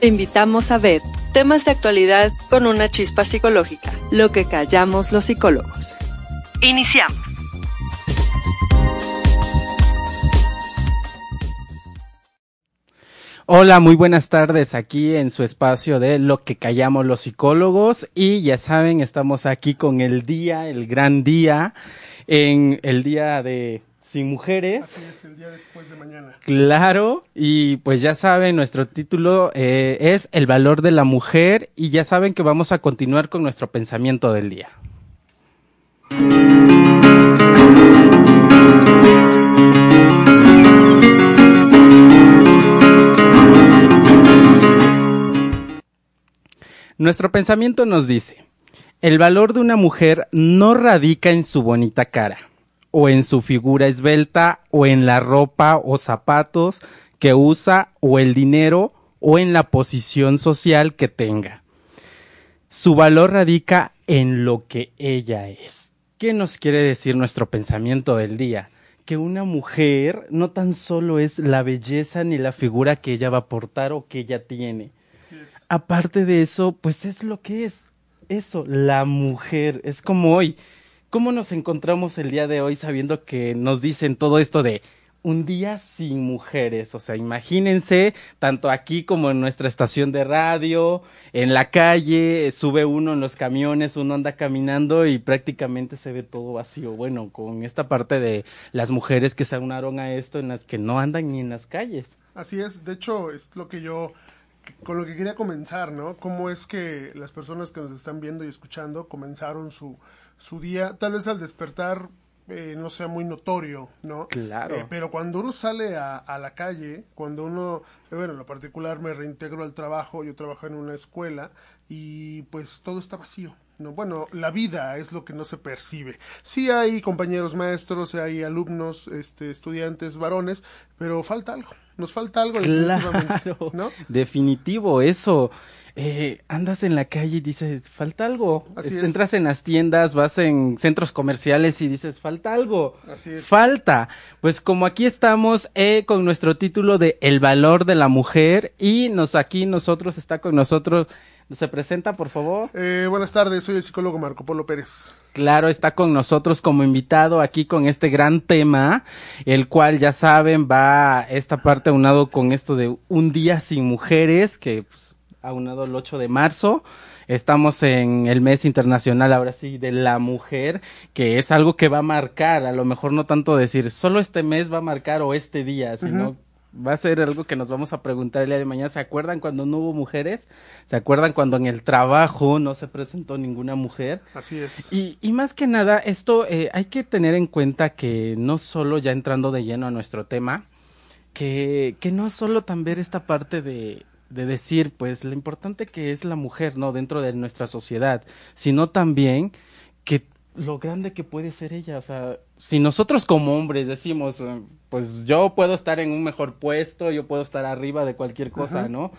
Te invitamos a ver temas de actualidad con una chispa psicológica, lo que callamos los psicólogos. Iniciamos. Hola, muy buenas tardes aquí en su espacio de Lo que callamos los psicólogos y ya saben, estamos aquí con el día, el gran día, en el día de sin mujeres. Así es, el día después de mañana. Claro, y pues ya saben, nuestro título eh, es El valor de la mujer y ya saben que vamos a continuar con nuestro pensamiento del día. Nuestro pensamiento nos dice, el valor de una mujer no radica en su bonita cara, o en su figura esbelta, o en la ropa o zapatos que usa, o el dinero, o en la posición social que tenga. Su valor radica en lo que ella es. ¿Qué nos quiere decir nuestro pensamiento del día? Que una mujer no tan solo es la belleza ni la figura que ella va a portar o que ella tiene, aparte de eso, pues es lo que es. Eso, la mujer. Es como hoy. ¿Cómo nos encontramos el día de hoy sabiendo que nos dicen todo esto de un día sin mujeres? O sea, imagínense, tanto aquí como en nuestra estación de radio, en la calle, sube uno en los camiones, uno anda caminando y prácticamente se ve todo vacío. Bueno, con esta parte de las mujeres que se unaron a esto en las que no andan ni en las calles. Así es, de hecho, es lo que yo con lo que quería comenzar, ¿no? Cómo es que las personas que nos están viendo y escuchando comenzaron su, su día, tal vez al despertar eh, no sea muy notorio, ¿no? Claro. Eh, pero cuando uno sale a, a la calle, cuando uno, eh, bueno, en lo particular me reintegro al trabajo, yo trabajo en una escuela y pues todo está vacío. No, bueno, la vida es lo que no se percibe. Sí hay compañeros maestros, hay alumnos, este, estudiantes, varones, pero falta algo. Nos falta algo. Claro, ¿no? definitivo, eso. Eh, andas en la calle y dices, falta algo. Así es. Entras en las tiendas, vas en centros comerciales y dices, falta algo. Así es. Falta. Pues como aquí estamos eh, con nuestro título de El valor de la mujer y nos aquí nosotros, está con nosotros, se presenta por favor. Eh, buenas tardes, soy el psicólogo Marco Polo Pérez. Claro, está con nosotros como invitado aquí con este gran tema, el cual ya saben va esta parte aunado con esto de un día sin mujeres, que pues, aunado el 8 de marzo. Estamos en el mes internacional ahora sí de la mujer, que es algo que va a marcar, a lo mejor no tanto decir solo este mes va a marcar o este día, sino va a ser algo que nos vamos a preguntar el día de mañana. ¿Se acuerdan cuando no hubo mujeres? ¿Se acuerdan cuando en el trabajo no se presentó ninguna mujer? Así es. Y, y más que nada, esto eh, hay que tener en cuenta que no solo ya entrando de lleno a nuestro tema, que, que no solo ver esta parte de, de decir, pues, lo importante que es la mujer, ¿no? Dentro de nuestra sociedad, sino también que lo grande que puede ser ella, o sea, si nosotros como hombres decimos, eh, pues yo puedo estar en un mejor puesto, yo puedo estar arriba de cualquier cosa, Ajá. ¿no?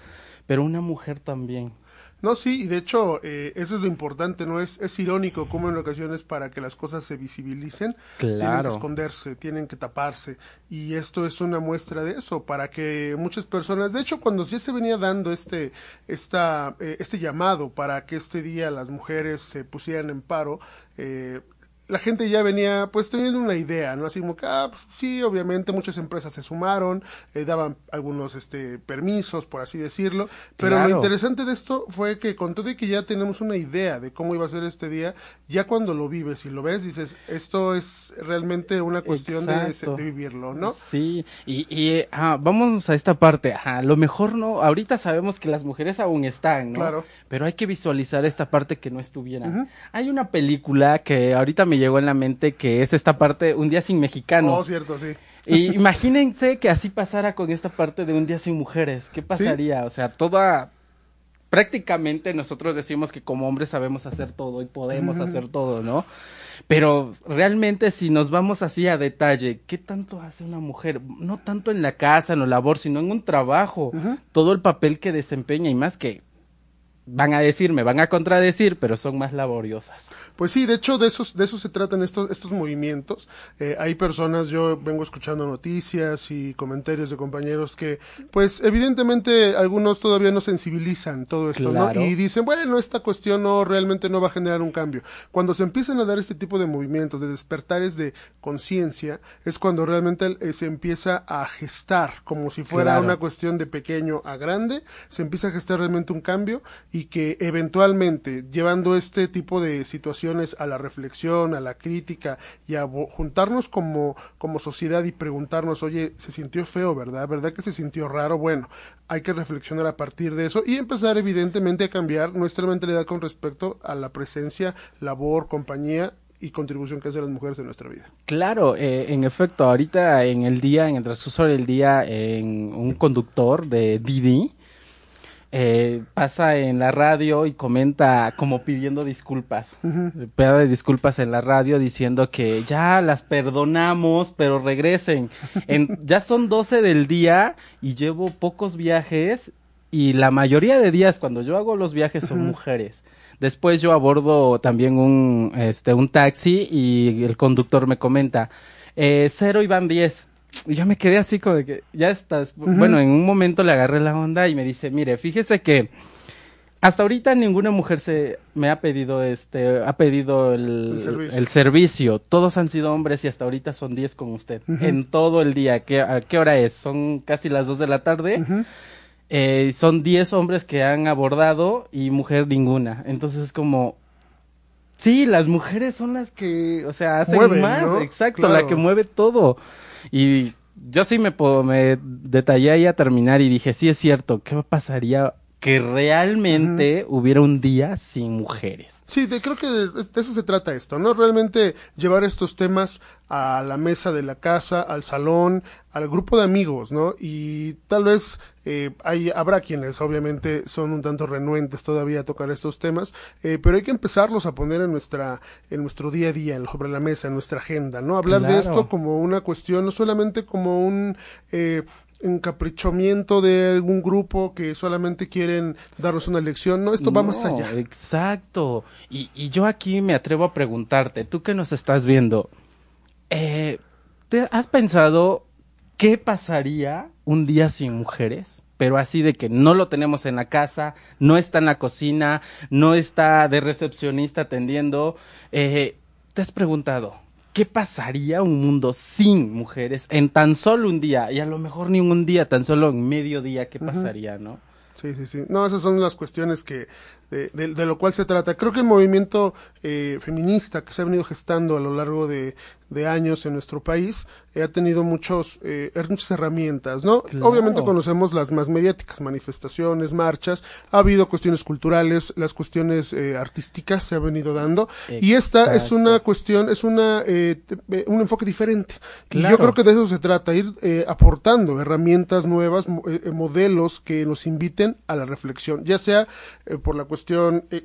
Pero una mujer también. No, sí, y de hecho, eh, eso es lo importante, ¿no? Es, es irónico cómo en ocasiones para que las cosas se visibilicen, tienen que Claro. esconderse, tienen que taparse. Y esto es una muestra de eso, para que muchas personas, de hecho, cuando ya se venía dando este, esta, eh, este llamado para que este día las mujeres se pusieran en paro, eh, la gente ya venía pues teniendo una idea, ¿no? Así como que, ah, pues, sí, obviamente muchas empresas se sumaron, eh, daban algunos este, permisos, por así decirlo, pero Claro. lo interesante de esto fue que con todo y que ya tenemos una idea de cómo iba a ser este día, ya cuando lo vives y lo ves, dices, esto es realmente una cuestión de, vivirlo, ¿no? Sí, y, y ah, vamos a esta parte. A lo mejor no, ahorita sabemos que las mujeres aún están, ¿no? Claro. Pero hay que visualizar esta parte que no estuvieran. Ujú. Hay una película que ahorita me llegó en la mente que es esta parte, Un día sin mexicanos. Oh, cierto, sí. Y imagínense que así pasara con esta parte de un día sin mujeres. ¿Qué pasaría? O sea, toda. Prácticamente nosotros decimos que como hombres sabemos hacer todo y podemos hacer todo, ¿no? Pero realmente si nos vamos así a detalle, ¿qué tanto hace una mujer? No tanto en la casa, en la labor, sino en un trabajo. Todo el papel que desempeña y más que van a decir, me van a contradecir, pero son más laboriosas. Pues sí, de hecho de esos, de eso se tratan estos, estos movimientos. Eh, hay personas, yo vengo escuchando noticias y comentarios de compañeros que, pues evidentemente algunos todavía no sensibilizan todo esto, ¿no? Y dicen, bueno, esta cuestión no realmente no va a generar un cambio. Cuando se empiezan a dar este tipo de movimientos, de despertares de conciencia, es cuando realmente eh, se empieza a gestar, como si fuera una cuestión de pequeño a grande, se empieza a gestar realmente un cambio y que eventualmente llevando este tipo de situaciones a la reflexión, a la crítica y a juntarnos como, como sociedad y preguntarnos, oye, se sintió feo, ¿verdad? ¿Verdad que se sintió raro? Bueno, hay que reflexionar a partir de eso y empezar evidentemente a cambiar nuestra mentalidad con respecto a la presencia, labor, compañía y contribución que hacen las mujeres en nuestra vida. Claro, eh, en efecto, ahorita en el día, en el transcurso del día, en un conductor de Didi, eh, pasa en la radio y comenta como pidiendo disculpas, de disculpas en la radio diciendo que ya las perdonamos, pero regresen. En, ya son 12 del día y llevo pocos viajes y la mayoría de días cuando yo hago los viajes son mujeres. Después yo abordo también un, este, un taxi y el conductor me comenta, eh, cero y van diez. Y yo me quedé así como de que ya estás. Bueno, en un momento le agarré la onda y me dice, mire, fíjese que hasta ahorita ninguna mujer se me ha pedido este, ha pedido el, servicio. Todos han sido hombres y hasta ahorita son 10 con usted. En todo el día. ¿Qué, ¿A qué hora es? Son casi las 2 de la tarde. eh, son 10 hombres que han abordado y mujer ninguna. Entonces es como, sí, las mujeres son las que, o sea, hacen más. Exacto, la que mueve todo. Y yo sí me, me detallé ahí a terminar y dije, sí es cierto, ¿qué pasaría que realmente hubiera un día sin mujeres. Sí, creo que de, eso se trata esto, ¿no? Realmente llevar estos temas a la mesa de la casa, al salón, al grupo de amigos, ¿no? Y tal vez eh, hay, habrá quienes obviamente son un tanto renuentes todavía a tocar estos temas, eh, pero hay que empezarlos a poner en nuestra, en nuestro día a día, sobre la mesa, en nuestra agenda, ¿no? Hablar de esto como una cuestión, no solamente como un, eh, encaprichamiento de algún grupo que solamente quieren darnos una lección. No, esto va más allá. Exacto. Y, y, yo aquí me atrevo a preguntarte, tú que nos estás viendo, eh, ¿te has pensado qué pasaría un día sin mujeres? Pero así de que no lo tenemos en la casa, no está en la cocina, no está de recepcionista atendiendo. Eh, ¿Te has preguntado ¿qué pasaría un mundo sin mujeres en tan solo un día? Y a lo mejor ni un día, tan solo en medio día, ¿qué pasaría, no? Sí, sí, sí. No, esas son las cuestiones que de, de, lo cual se trata. Creo que el movimiento eh, feminista que se ha venido gestando a lo largo de, de años en nuestro país eh, ha tenido muchos, eh, er, muchas herramientas, ¿no? Obviamente conocemos las más mediáticas, manifestaciones, marchas, ha habido cuestiones culturales, las cuestiones eh, artísticas se ha venido dando y esta es una cuestión, es una eh, un enfoque diferente. Y yo creo que de eso se trata, ir aportando herramientas nuevas, modelos que nos inviten a la reflexión, ya sea por la cuestión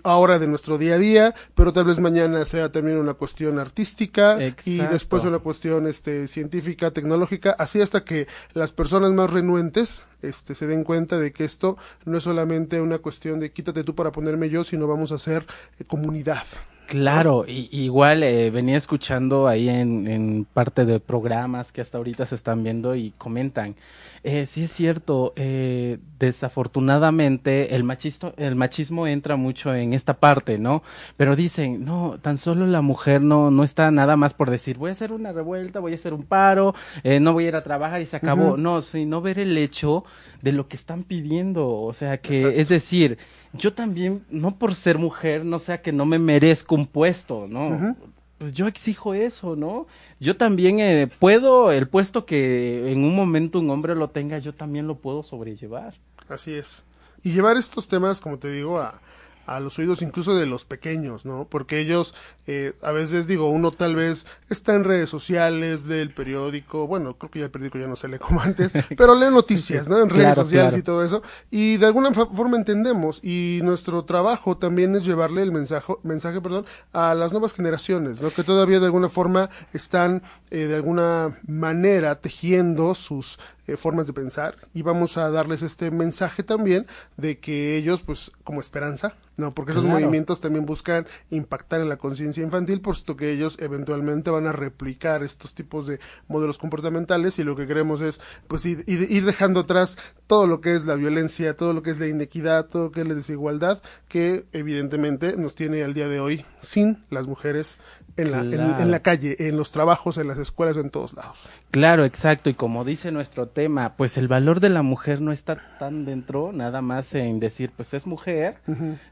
ahora de nuestro día a día, pero tal vez mañana sea también una cuestión artística y después una cuestión este, científica, tecnológica, así hasta que las personas más renuentes este, se den cuenta de que esto no es solamente una cuestión de quítate tú para ponerme yo, sino vamos a ser eh, comunidad. Claro, y, igual eh, venía escuchando ahí en, en, parte de programas que hasta ahorita se están viendo y comentan. Eh, sí es cierto, eh, desafortunadamente el, machisto, el machismo entra mucho en esta parte, ¿no? Pero dicen, no, tan solo la mujer no, no está nada más por decir, voy a hacer una revuelta, voy a hacer un paro, eh, no voy a ir a trabajar y se acabó. No, sino ver el hecho de lo que están pidiendo. O sea, que es decir, yo también, no por ser mujer, no sea que no me merezco un puesto, ¿no? Pues yo exijo eso, ¿no? Yo también eh, puedo, el puesto que en un momento un hombre lo tenga, yo también lo puedo sobrellevar. Así es. Y llevar estos temas, como te digo, a, a los oídos incluso de los pequeños, ¿no? Porque ellos, eh, a veces digo, uno tal vez está en redes sociales del periódico, bueno, creo que ya el periódico ya no se lee como antes, pero lee noticias, ¿no? En redes sociales y todo eso, y de alguna forma entendemos, y nuestro trabajo también es llevarle el mensaje, mensaje, perdón, a las nuevas generaciones, ¿no? Que todavía de alguna forma están, eh, de alguna manera, tejiendo sus eh, formas de pensar y vamos a darles este mensaje también de que ellos, pues, como esperanza, ¿no? Porque esos movimientos también buscan impactar en la conciencia infantil, puesto que ellos eventualmente van a replicar estos tipos de modelos comportamentales y lo que queremos es, pues, ir, ir dejando atrás todo lo que es la violencia, todo lo que es la inequidad, todo lo que es la desigualdad, que evidentemente nos tiene al día de hoy sin las mujeres en la, en, la calle, en los trabajos, en las escuelas, en todos lados. Claro, exacto. Y como dice nuestro tema, pues el valor de la mujer no está tan dentro, nada más en decir, pues es mujer,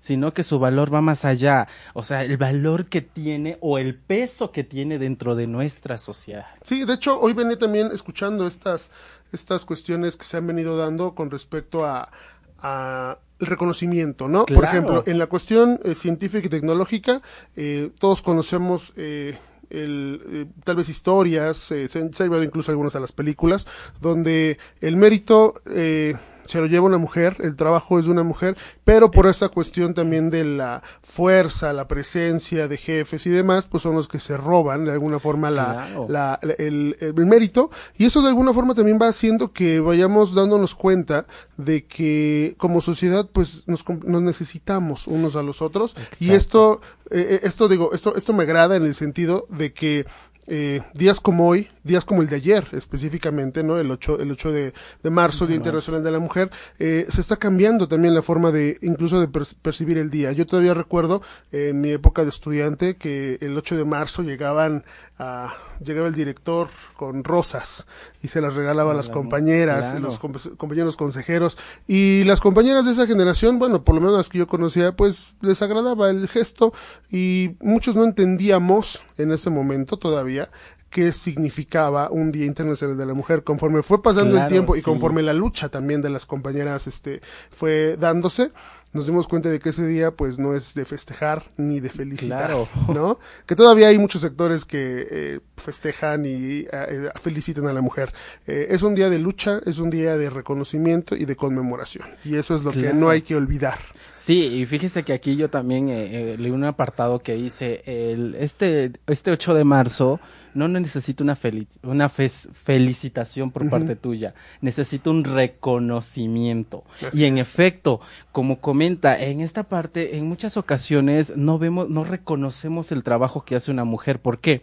sino que su valor va más allá. O sea, el valor que tiene o el peso que tiene dentro de nuestra sociedad. Sí, de hecho, hoy venía también escuchando estas, estas cuestiones que se han venido dando con respecto a, a el reconocimiento, ¿no? Por ejemplo, en la cuestión eh, científica y tecnológica, eh, todos conocemos eh, el, eh, tal vez historias, se, se, han llevado incluso algunas a las películas, donde el mérito eh, se lo lleva una mujer, el trabajo es de una mujer, pero por esa cuestión también de la fuerza, la presencia de jefes y demás, pues son los que se roban de alguna forma la, la, el, el, mérito, y eso de alguna forma también va haciendo que vayamos dándonos cuenta de que como sociedad pues nos, nos necesitamos unos a los otros, Exacto. y esto, eh, esto digo, esto, esto me agrada en el sentido de que eh, días como hoy, días como el de ayer específicamente, ¿no? El 8, el 8 de, de marzo, Día Internacional de la Mujer, eh, se está cambiando también la forma de, incluso de per percibir el día. Yo todavía recuerdo eh, en mi época de estudiante que el 8 de marzo llegaban a, llegaba el director con rosas y se las regalaba a las compañeras, claro. los compañeros consejeros y las compañeras de esa generación, bueno, por lo menos las que yo conocía, pues les agradaba el gesto y muchos no entendíamos en ese momento todavía qué significaba un Día Internacional de la Mujer. Conforme fue pasando claro, el tiempo y conforme la lucha también de las compañeras este, fue dándose, nos dimos cuenta de que ese día pues no es de festejar ni de felicitar, claro. ¿no? Que todavía hay muchos sectores que eh, festejan y eh, felicitan a la mujer. Eh, es un día de lucha, es un día de reconocimiento y de conmemoración. Y eso es lo claro. que no hay que olvidar. Sí, y fíjese que aquí yo también eh, leí un apartado que dice, el, este, este 8 de marzo no necesito una, felic una felicitación por uh -huh. parte tuya, necesito un reconocimiento. Así y en es. efecto, como comenta, en esta parte, en muchas ocasiones no vemos, no reconocemos el trabajo que hace una mujer. ¿Por qué?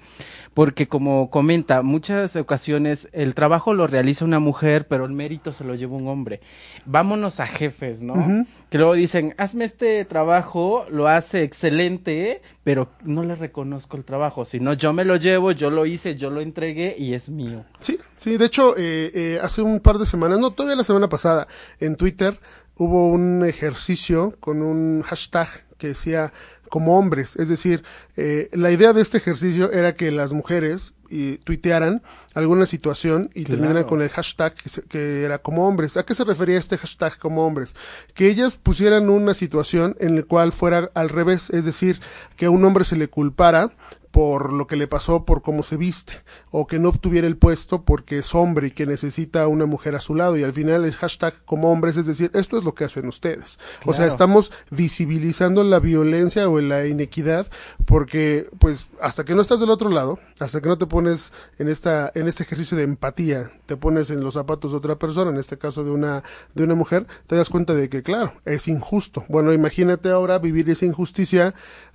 Porque como comenta, muchas ocasiones el trabajo lo realiza una mujer, pero el mérito se lo lleva un hombre. Vámonos a jefes, ¿no? Uh -huh. Que luego dicen, hazme este trabajo, lo hace excelente, pero no le reconozco el trabajo, sino yo me lo llevo, yo lo hice, yo lo entregué y es mío. Sí, sí, de hecho, eh, eh, hace un par de semanas, no, todavía la semana pasada, en Twitter hubo un ejercicio con un hashtag que decía como hombres, es decir, eh, la idea de este ejercicio era que las mujeres y tuitearan alguna situación y claro. terminaran con el hashtag que, se, que, era como hombres. ¿A qué se refería este hashtag como hombres? Que ellas pusieran una situación en la cual fuera al revés, es decir, que a un hombre se le culpara por lo que le pasó por cómo se viste o que no obtuviera el puesto porque es hombre y que necesita una mujer a su lado. Y al final el hashtag como hombres es decir esto es lo que hacen ustedes. Claro. o sea estamos visibilizando la violencia o la inequidad porque pues hasta que no estás del otro lado hasta que no te pones en esta en este ejercicio de empatía te pones en los zapatos de otra persona en este caso de una de una mujer te das cuenta de que claro es injusto. Bueno imagínate ahora vivir esa injusticia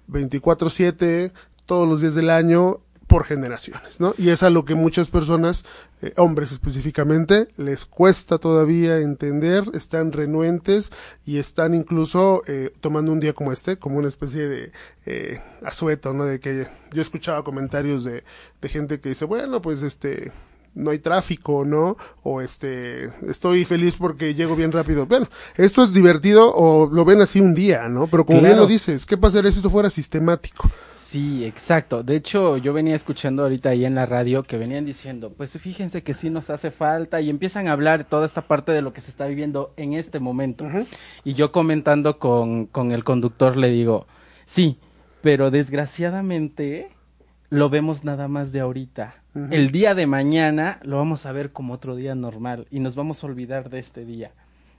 24/7 todos los días del año por generaciones, ¿no? Y es a lo que muchas personas, eh, hombres específicamente, les cuesta todavía entender, están renuentes y están incluso eh, tomando un día como este, como una especie de eh, asueto, ¿no? De que yo escuchaba comentarios de, de gente que dice, bueno, pues este, no hay tráfico, ¿no? O este, estoy feliz porque llego bien rápido. Bueno, esto es divertido o lo ven así un día, ¿no? Pero como claro. bien lo dices, ¿qué pasaría si esto fuera sistemático? Sí, exacto. De hecho, yo venía escuchando ahorita ahí en la radio que venían diciendo, pues fíjense que sí nos hace falta y empiezan a hablar toda esta parte de lo que se está viviendo en este momento. Uh -huh. Y yo comentando con, con el conductor le digo, sí, pero desgraciadamente lo vemos nada más de ahorita. El día de mañana lo vamos a ver como otro día normal y nos vamos a olvidar de este día.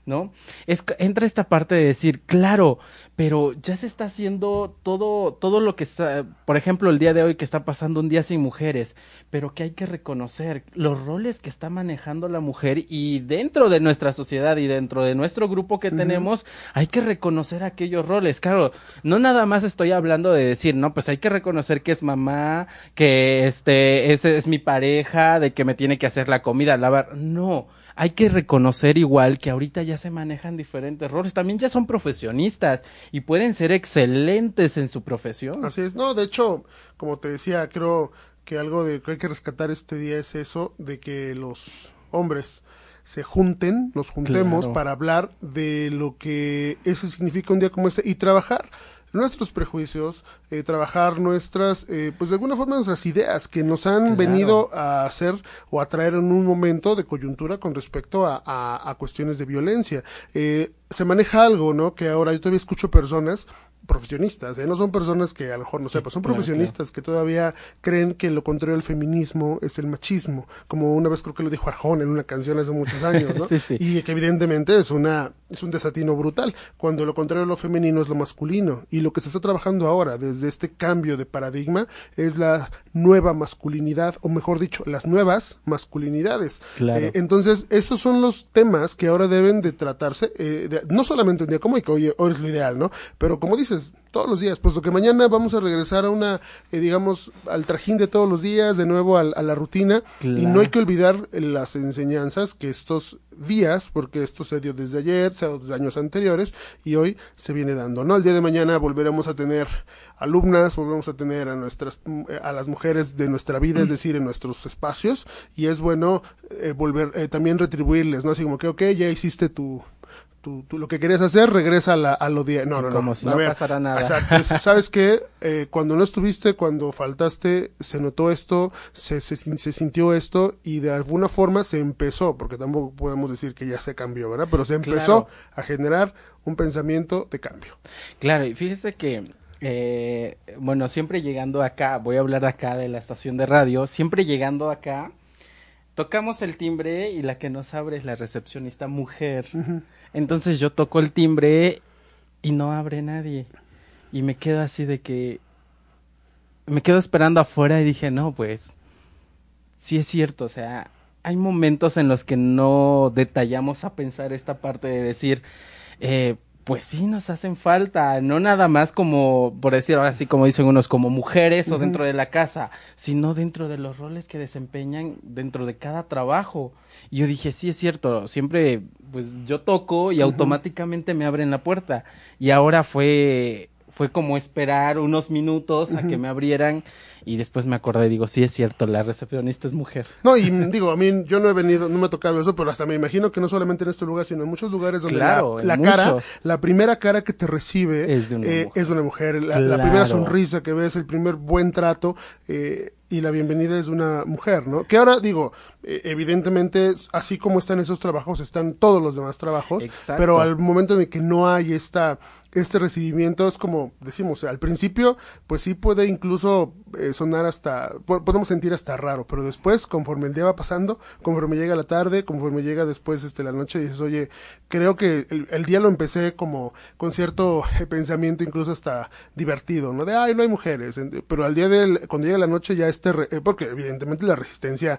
¿No? Es, entra esta parte de decir, claro, pero ya se está haciendo todo, todo lo que está, por ejemplo, el día de hoy que está pasando un día sin mujeres, pero que hay que reconocer los roles que está manejando la mujer y dentro de nuestra sociedad y dentro de nuestro grupo que tenemos, hay que reconocer aquellos roles. Claro, no nada más estoy hablando de decir, no, pues hay que reconocer que es mamá, que este, es, es mi pareja, de que me tiene que hacer la comida, lavar, no hay que reconocer igual que ahorita ya se manejan diferentes roles, también ya son profesionistas y pueden ser excelentes en su profesión. Así es, no, de hecho, como te decía, creo que algo de que hay que rescatar este día es eso de que los hombres se junten, nos juntemos para hablar de lo que ese significa un día como este y trabajar nuestros prejuicios, eh, trabajar nuestras, eh, pues de alguna forma nuestras ideas que nos han venido a hacer o a traer en un momento de coyuntura con respecto a, a, cuestiones de violencia. Eh, se maneja algo, ¿no? Que ahora yo todavía escucho personas profesionistas, ¿eh? no son personas que a lo mejor no sepan, son profesionistas que todavía creen que lo contrario al feminismo es el machismo, como una vez creo que lo dijo Arjón en una canción hace muchos años, ¿no? Y que evidentemente es una es un desatino brutal, cuando lo contrario a lo femenino es lo masculino y lo que se está trabajando ahora desde este cambio de paradigma es la nueva masculinidad o mejor dicho, las nuevas masculinidades. Eh, entonces, esos son los temas que ahora deben de tratarse eh, no solamente un día como hoy, que hoy, hoy es lo ideal, ¿no? Pero como dices todos los días, puesto que mañana vamos a regresar a una, eh, digamos, al trajín de todos los días, de nuevo a, la rutina, y no hay que olvidar las enseñanzas que estos días, porque esto se dio desde ayer, se dio desde años anteriores, y hoy se viene dando, ¿no? El día de mañana volveremos a tener alumnas, volveremos a tener a nuestras, a las mujeres de nuestra vida, es decir, en nuestros espacios, y es bueno eh, volver, eh, también retribuirles, ¿no? Así como que, ok, ya hiciste tu, tú, lo que querías hacer, regresa a, la, a lo de... No, no, Como si no pasara nada. Exacto. ¿Sabes qué? Eh, cuando no estuviste, cuando faltaste, se notó esto, se, se, se, sintió esto y de alguna forma se empezó, porque tampoco podemos decir que ya se cambió, ¿verdad? Pero se empezó a generar un pensamiento de cambio. Claro, y fíjese que... Eh, bueno, siempre llegando acá, voy a hablar de acá de la estación de radio, siempre llegando acá, tocamos el timbre y la que nos abre es la recepcionista mujer. Entonces yo toco el timbre y no abre nadie. Y me quedo así de que... Me quedo esperando afuera y dije, no, pues... Sí es cierto, o sea, hay momentos en los que no detallamos a pensar esta parte de decir, eh, pues sí nos hacen falta, no nada más como, por decir ahora sí, como dicen unos, como mujeres o dentro de la casa, sino dentro de los roles que desempeñan dentro de cada trabajo. Y yo dije, sí es cierto, siempre pues yo toco y automáticamente me abren la puerta. Y ahora fue fue como esperar unos minutos a que me abrieran y después me acordé, digo, sí es cierto, la recepcionista es mujer. No, y digo, a mí yo no he venido, no me ha tocado eso, pero hasta me imagino que no solamente en este lugar, sino en muchos lugares donde la, cara, la primera cara que te recibe es de una eh, mujer, es una mujer. La, primera sonrisa que ves, el primer buen trato, eh, y la bienvenida es de una mujer, ¿no? Que ahora digo, eh, evidentemente, así como están esos trabajos, están todos los demás trabajos, pero al momento en que no hay esta este recibimiento es como decimos al principio pues sí puede incluso eh, sonar hasta podemos sentir hasta raro pero después conforme el día va pasando conforme llega la tarde conforme llega después este la noche dices oye creo que el, día lo empecé como con cierto pensamiento incluso hasta divertido no de ay no hay mujeres pero al día de cuando llega la noche ya este eh, porque evidentemente la resistencia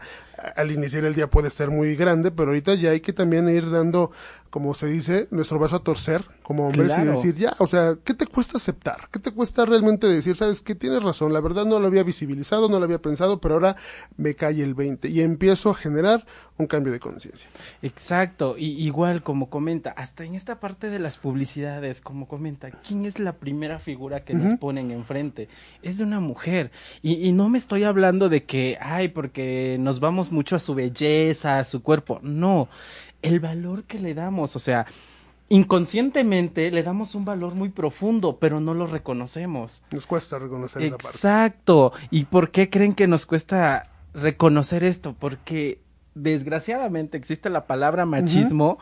al iniciar el día puede ser muy grande pero ahorita ya hay que también ir dando como se dice, nuestro vaso a torcer como hombres y decir, ya, o sea, ¿qué te cuesta aceptar? ¿Qué te cuesta realmente decir, sabes que tienes razón, la verdad no lo había visibilizado, no lo había pensado, pero ahora me cae el 20 y empiezo a generar un cambio de conciencia. Exacto, y igual como comenta, hasta en esta parte de las publicidades, como comenta, ¿quién es la primera figura que nos ponen enfrente? Es de una mujer. Y, y no me estoy hablando de que, ay, porque nos vamos mucho a su belleza, a su cuerpo, no el valor que le damos, o sea, inconscientemente le damos un valor muy profundo, pero no lo reconocemos. Nos cuesta reconocer esa parte. Exacto. ¿Y por qué creen que nos cuesta reconocer esto? Porque desgraciadamente existe la palabra machismo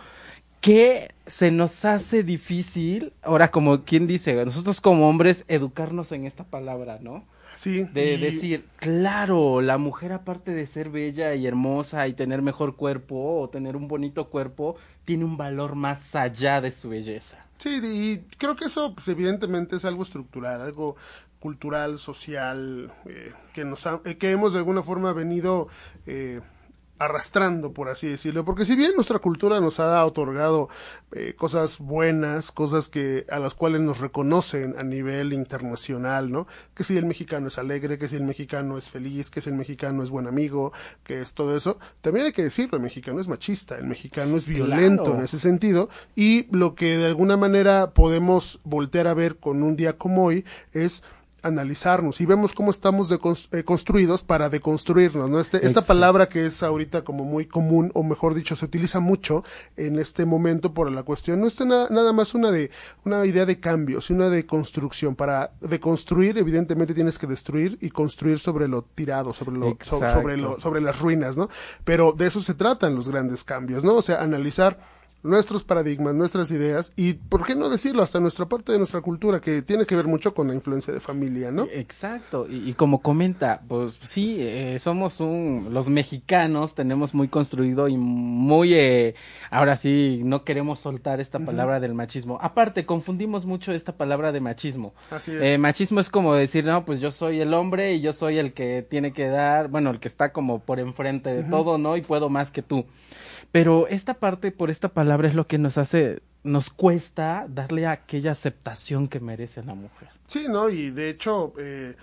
que se nos hace difícil, ahora como quien dice, nosotros como hombres educarnos en esta palabra, ¿no? Sí. De y- decir, claro, la mujer aparte de ser bella y hermosa y tener mejor cuerpo o tener un bonito cuerpo, tiene un valor más allá de su belleza. Sí, y creo que eso, pues, evidentemente, es algo estructural, algo cultural, social, eh, que nos ha- eh, que hemos de alguna forma venido eh, arrastrando, por así decirlo, porque si bien nuestra cultura nos ha otorgado eh, cosas buenas, cosas que a las cuales nos reconocen a nivel internacional, ¿no? Que si el mexicano es alegre, que si el mexicano es feliz, que si el mexicano es buen amigo, que es todo eso, también hay que decirlo, el mexicano es machista, el mexicano es violento Claro. en ese sentido y lo que de alguna manera podemos voltear a ver con un día como hoy es analizarnos y vemos cómo estamos eh, construidos para deconstruirnos, ¿no? Este, esta palabra que es ahorita como muy común, o mejor dicho, se utiliza mucho en este momento por la cuestión, no es na- nada más una de, una idea de cambio, sino una de construcción. Para deconstruir, evidentemente tienes que destruir y construir sobre lo tirado, sobre lo, so- sobre lo, sobre las ruinas, ¿no? Pero de eso se tratan los grandes cambios, ¿no? O sea, analizar nuestros paradigmas, nuestras ideas y, ¿por qué no decirlo? Hasta nuestra parte de nuestra cultura, que tiene que ver mucho con la influencia de familia, ¿no? Exacto, y, y como comenta, pues sí, eh, somos un, los mexicanos tenemos muy construido y muy, eh, ahora sí, no queremos soltar esta palabra del machismo. Aparte, confundimos mucho esta palabra de machismo. Así es. Eh, machismo es como decir, no, pues yo soy el hombre y yo soy el que tiene que dar, bueno, el que está como por enfrente de todo, ¿no? Y puedo más que tú. Pero esta parte, por esta palabra, es lo que nos hace, nos cuesta darle aquella aceptación que merece la mujer. Sí, ¿no? Y de hecho, eh,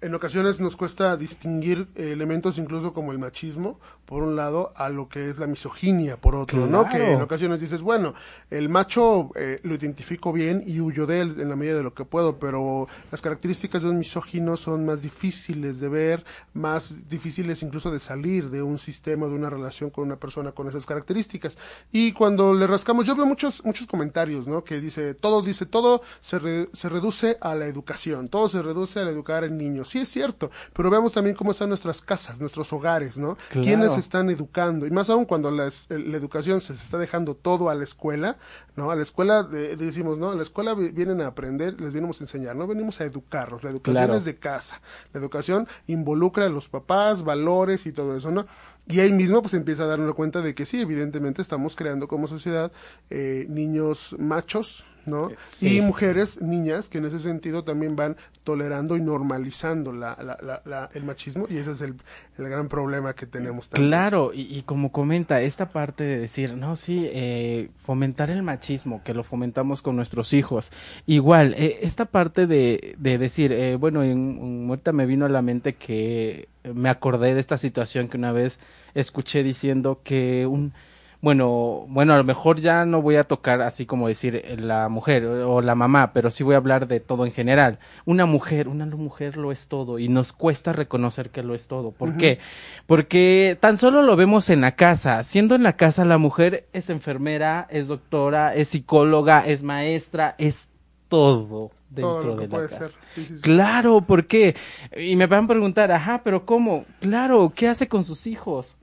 en ocasiones nos cuesta distinguir elementos incluso como el machismo, por un lado, a lo que es la misoginia, por otro, ¿no? Que en ocasiones dices, bueno, el macho eh, lo identifico bien y huyo de él en la medida de lo que puedo, pero las características de un misógino son más difíciles de ver, más difíciles incluso de salir de un sistema, de una relación con una persona con esas características. Y cuando le rascamos, yo veo muchos, muchos comentarios, ¿no? Que dice, todo, dice, todo se, re- se reduce a la educación, todo se reduce a educar en niños. Sí es cierto, pero veamos también cómo están nuestras casas, nuestros hogares, ¿no? Claro. ¿Quiénes están educando? Y más aún cuando la, educación se, se está dejando todo a la escuela, ¿no? A la escuela de- decimos, ¿no? A la escuela vi- vienen a aprender, les venimos a enseñar, no venimos a educarlos. La educación Claro. es de casa. La educación involucra a los papás, valores y todo eso, ¿no? Y ahí mismo pues empieza a darnos cuenta de que sí, evidentemente estamos creando como sociedad eh, niños machos, ¿no? Sí. Y mujeres, niñas, que en ese sentido también van tolerando y normalizando la, la- la- la- el machismo y ese es el, el gran problema que tenemos también. Claro, y, y como comenta, esta parte de decir, no, sí, eh, fomentar el machismo, que lo fomentamos con nuestros hijos. Igual, eh, esta parte de, de decir, eh, bueno, en, en- ahorita me vino a la mente que me acordé de esta situación que una vez escuché diciendo que un, bueno, bueno, a lo mejor ya no voy a tocar así como decir eh, la mujer o la mamá, pero sí voy a hablar de todo en general. Una mujer, una mujer lo es todo y nos cuesta reconocer que lo es todo. ¿Por qué? Porque tan solo lo vemos en la casa. Siendo en la casa la mujer es enfermera, es doctora, es psicóloga, es maestra, es todo dentro todo lo que de la puede casa. ser. Sí, sí, sí. Claro, ¿por qué? Y me van a preguntar, ajá, pero ¿cómo? Claro, ¿qué hace con sus hijos?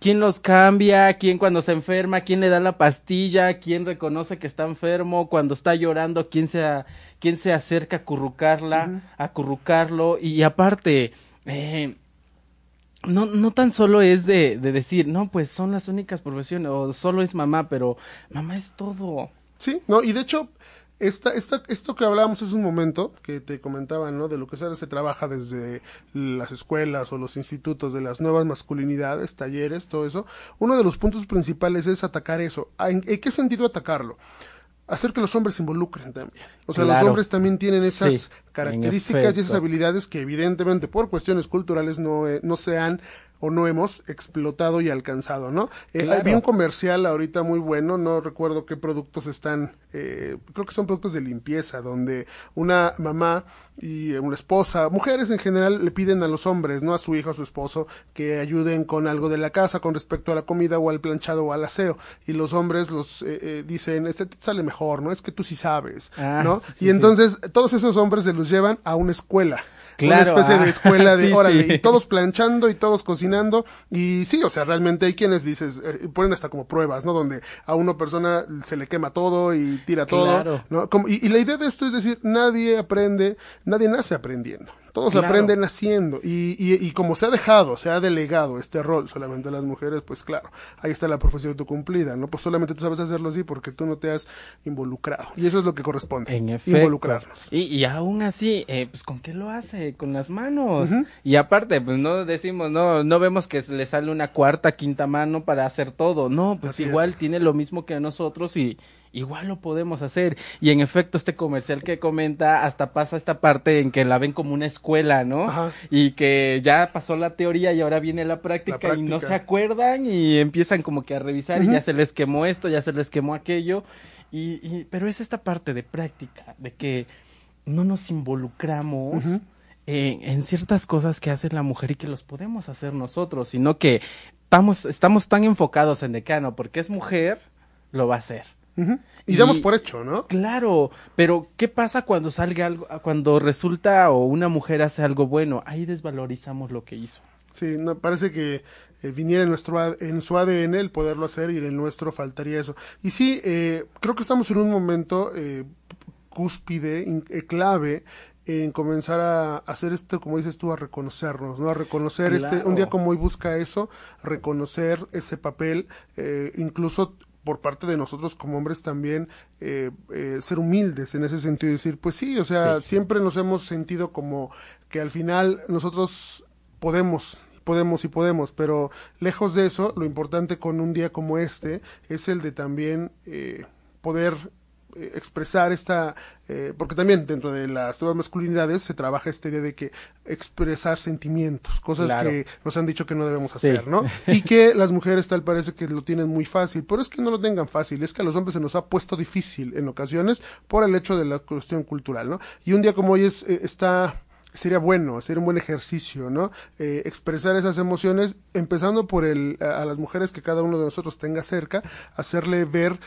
¿Quién los cambia? ¿Quién cuando se enferma? ¿Quién le da la pastilla? ¿Quién reconoce que está enfermo? Cuando está llorando, ¿quién se, a- quién se acerca a acurrucarla, a acurrucarlo? Y aparte, eh, no, no tan solo es de, de decir, no, pues son las únicas profesiones, o solo es mamá, pero mamá es todo. Sí, no, y de hecho, esta, esta, esto que hablábamos hace un momento, que te comentaba, ¿no? De lo que se, se trabaja desde las escuelas o los institutos, de las nuevas masculinidades, talleres, todo eso. Uno de los puntos principales es atacar eso. ¿En, en qué sentido atacarlo? Hacer que los hombres se involucren también. O sea, los hombres también tienen esas Sí, características y esas habilidades que evidentemente por cuestiones culturales no, eh, no se han o no hemos explotado y alcanzado, ¿no? Eh, Claro. Vi un comercial ahorita muy bueno, no recuerdo qué productos están, eh, creo que son productos de limpieza, donde una mamá y una esposa, mujeres en general, le piden a los hombres, no a su hijo, a su esposo, que ayuden con algo de la casa con respecto a la comida o al planchado o al aseo. Y los hombres los eh, eh, dicen, este te sale mejor, ¿no? Es que tú sí sabes, Ah, ¿no? sí, y entonces todos esos hombres se los llevan a una escuela. Claro, una especie de ah, escuela de, órale, y todos planchando y todos cocinando, y sí, o sea, realmente hay quienes dices, eh, ponen hasta como pruebas, ¿no? Donde a una persona se le quema todo y tira todo, ¿no? Como, y, y la idea de esto es decir, nadie aprende, nadie nace aprendiendo. Todos aprenden haciendo y, y, y, como se ha dejado, se ha delegado este rol solamente a las mujeres, pues claro, ahí está la profesión tu cumplida, ¿no? Pues solamente tú sabes hacerlo así porque tú no te has involucrado. Y eso es lo que corresponde. En efecto. Involucrarnos. Y, y aún así, eh, pues ¿con qué lo hace? Con las manos. Y aparte, pues no decimos, no, no vemos que le sale una cuarta, quinta mano para hacer todo. No, pues igual tiene lo mismo que nosotros y igual lo podemos hacer. Y en efecto, este comercial que comenta hasta pasa esta parte en que la ven como una escuela, ¿no? Y que ya pasó la teoría y ahora viene la práctica, y no se acuerdan y empiezan como que a revisar y ya se les quemó esto, ya se les quemó aquello. Y, pero es esta parte de práctica, de que no nos involucramos. En, ciertas cosas que hace la mujer y que los podemos hacer nosotros, sino que estamos, estamos tan enfocados en decano porque es mujer, lo va a hacer y, damos por hecho, ¿no? Claro, pero ¿qué pasa cuando salga algo, cuando resulta o una mujer hace algo bueno? Ahí desvalorizamos lo que hizo. Sí, no, parece que eh, viniera en, nuestro, en su ADN el poderlo hacer y en el nuestro faltaría eso. Y sí, eh, creo que estamos en un momento eh, cúspide, clave, en comenzar a hacer esto, como dices tú, a reconocernos, ¿no? A reconocer este, un día como hoy busca eso, reconocer ese papel, incluso por parte de nosotros como hombres también eh, eh, ser humildes en ese sentido y decir, pues sí, o sea, siempre nos hemos sentido como que al final nosotros podemos, podemos y podemos, pero lejos de eso, lo importante con un día como este es el de también eh, poder expresar esta, eh, porque también dentro de las nuevas masculinidades se trabaja esta idea de que expresar sentimientos, cosas que nos han dicho que no debemos hacer, ¿no? Y que las mujeres tal parece que lo tienen muy fácil, pero es que no lo tengan fácil, es que a los hombres se nos ha puesto difícil en ocasiones por el hecho de la cuestión cultural, ¿no? Y un día como hoy es, eh, está sería bueno, sería un buen ejercicio, ¿no? expresar esas emociones, empezando por el, a, las mujeres que cada uno de nosotros tenga cerca, hacerle ver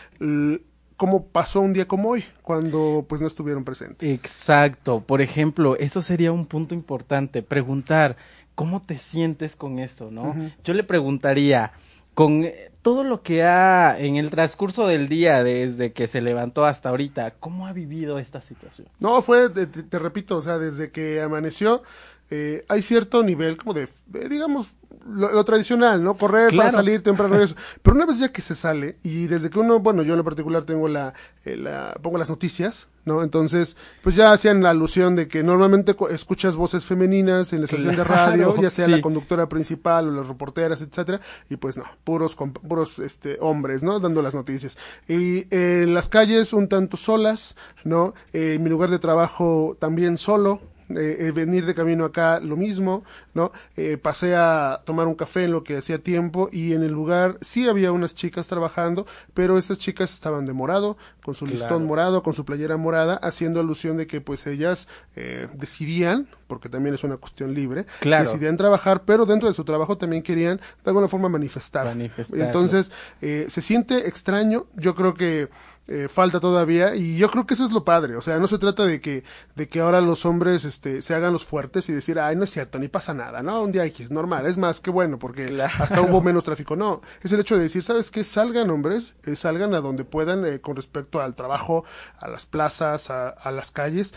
cómo pasó un día como hoy, cuando pues no estuvieron presentes. Exacto. Por ejemplo, eso sería un punto importante, preguntar, ¿cómo te sientes con esto, no? Yo le preguntaría, con todo lo que ha en el transcurso del día, desde que se levantó hasta ahorita, ¿cómo ha vivido esta situación? No, fue, te, repito, o sea, desde que amaneció, eh, hay cierto nivel como de, digamos, lo, tradicional, ¿no? Correr para salir temprano eso. Pero una vez ya que se sale, y desde que uno, bueno, yo en lo particular tengo la, eh, la pongo las noticias, ¿no? Entonces, pues ya hacían la alusión de que normalmente escuchas voces femeninas en la estación de radio, ya sea la conductora principal o las reporteras, etcétera, y pues no, puros, puros, este, hombres, ¿no? Dando las noticias. Y en las calles un tanto solas, ¿no? en mi lugar de trabajo también solo, eh, eh, venir de camino acá lo mismo, ¿no? Eh, pasé a tomar un café en lo que hacía tiempo y en el lugar sí había unas chicas trabajando, pero estas chicas estaban de morado, con su listón morado, con su playera morada, haciendo alusión de que pues ellas eh, decidían, porque también es una cuestión libre, decidían trabajar, pero dentro de su trabajo también querían de alguna forma manifestar. Entonces, eh, se siente extraño, yo creo que eh, falta todavía y yo creo que eso es lo padre, o sea, no se trata de que de que ahora los hombres este se hagan los fuertes y decir, "Ay, no es cierto, ni pasa nada", ¿no? Un día X, normal, es más que bueno porque hasta hubo menos tráfico, no, es el hecho de decir, "¿Sabes qué? Salgan hombres, salgan a donde puedan con respecto al trabajo, a las plazas, a, las calles,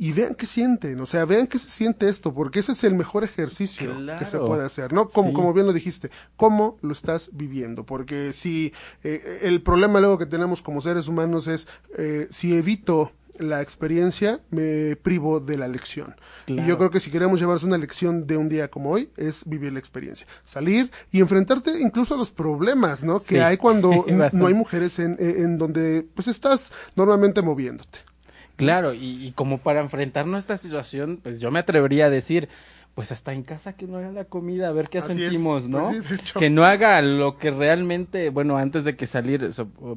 y vean qué sienten, o sea, vean qué se siente esto, porque ese es el mejor ejercicio que se puede hacer, ¿no? Como, como bien lo dijiste, cómo lo estás viviendo, porque si eh, el problema luego que tenemos como seres humanos es eh, si evito la experiencia, me privo de la lección. Y yo creo que si queremos llevarse una lección de un día como hoy, es vivir la experiencia. Salir y enfrentarte incluso a los problemas, ¿no? Que hay cuando no hay mujeres en, en donde pues estás normalmente moviéndote. Claro, y, como para enfrentarnos a esta situación, pues yo me atrevería a decir, pues hasta en casa que no haga la comida, a ver qué sentimos, ¿no? Pues que no haga lo que realmente, bueno, antes de que salir,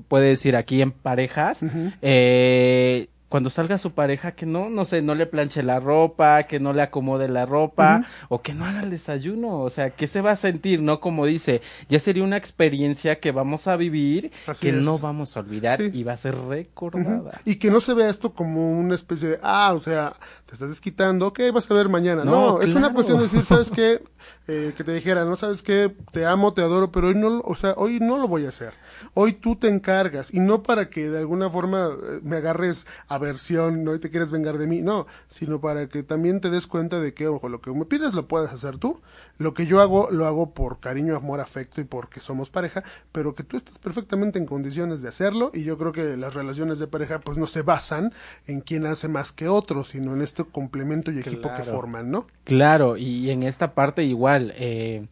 puede decir aquí en parejas, eh, cuando salga su pareja que no, no sé, no le planche la ropa, que no le acomode la ropa o que no haga el desayuno, o sea, que se va a sentir, ¿no? Como dice, ya sería una experiencia que vamos a vivir, que no vamos a olvidar y va a ser recordada. Y que no se vea esto como una especie de, ah, o sea, te estás desquitando, ok, vas a ver mañana. No, es una cuestión de decir, ¿sabes qué? Eh, que te dijera, no sabes qué, te amo, te adoro, pero hoy no, o sea, hoy no lo voy a hacer. Hoy tú te encargas y no para que de alguna forma eh, me agarres aversión, no y te quieres vengar de mí, no, sino para que también te des cuenta de que, ojo, lo que me pides lo puedes hacer tú, lo que yo hago lo hago por cariño, amor, afecto y porque somos pareja, pero que tú estás perfectamente en condiciones de hacerlo y yo creo que las relaciones de pareja pues no se basan en quién hace más que otro, sino en este complemento y equipo que forman, ¿no? Claro, y en esta parte igual, eh,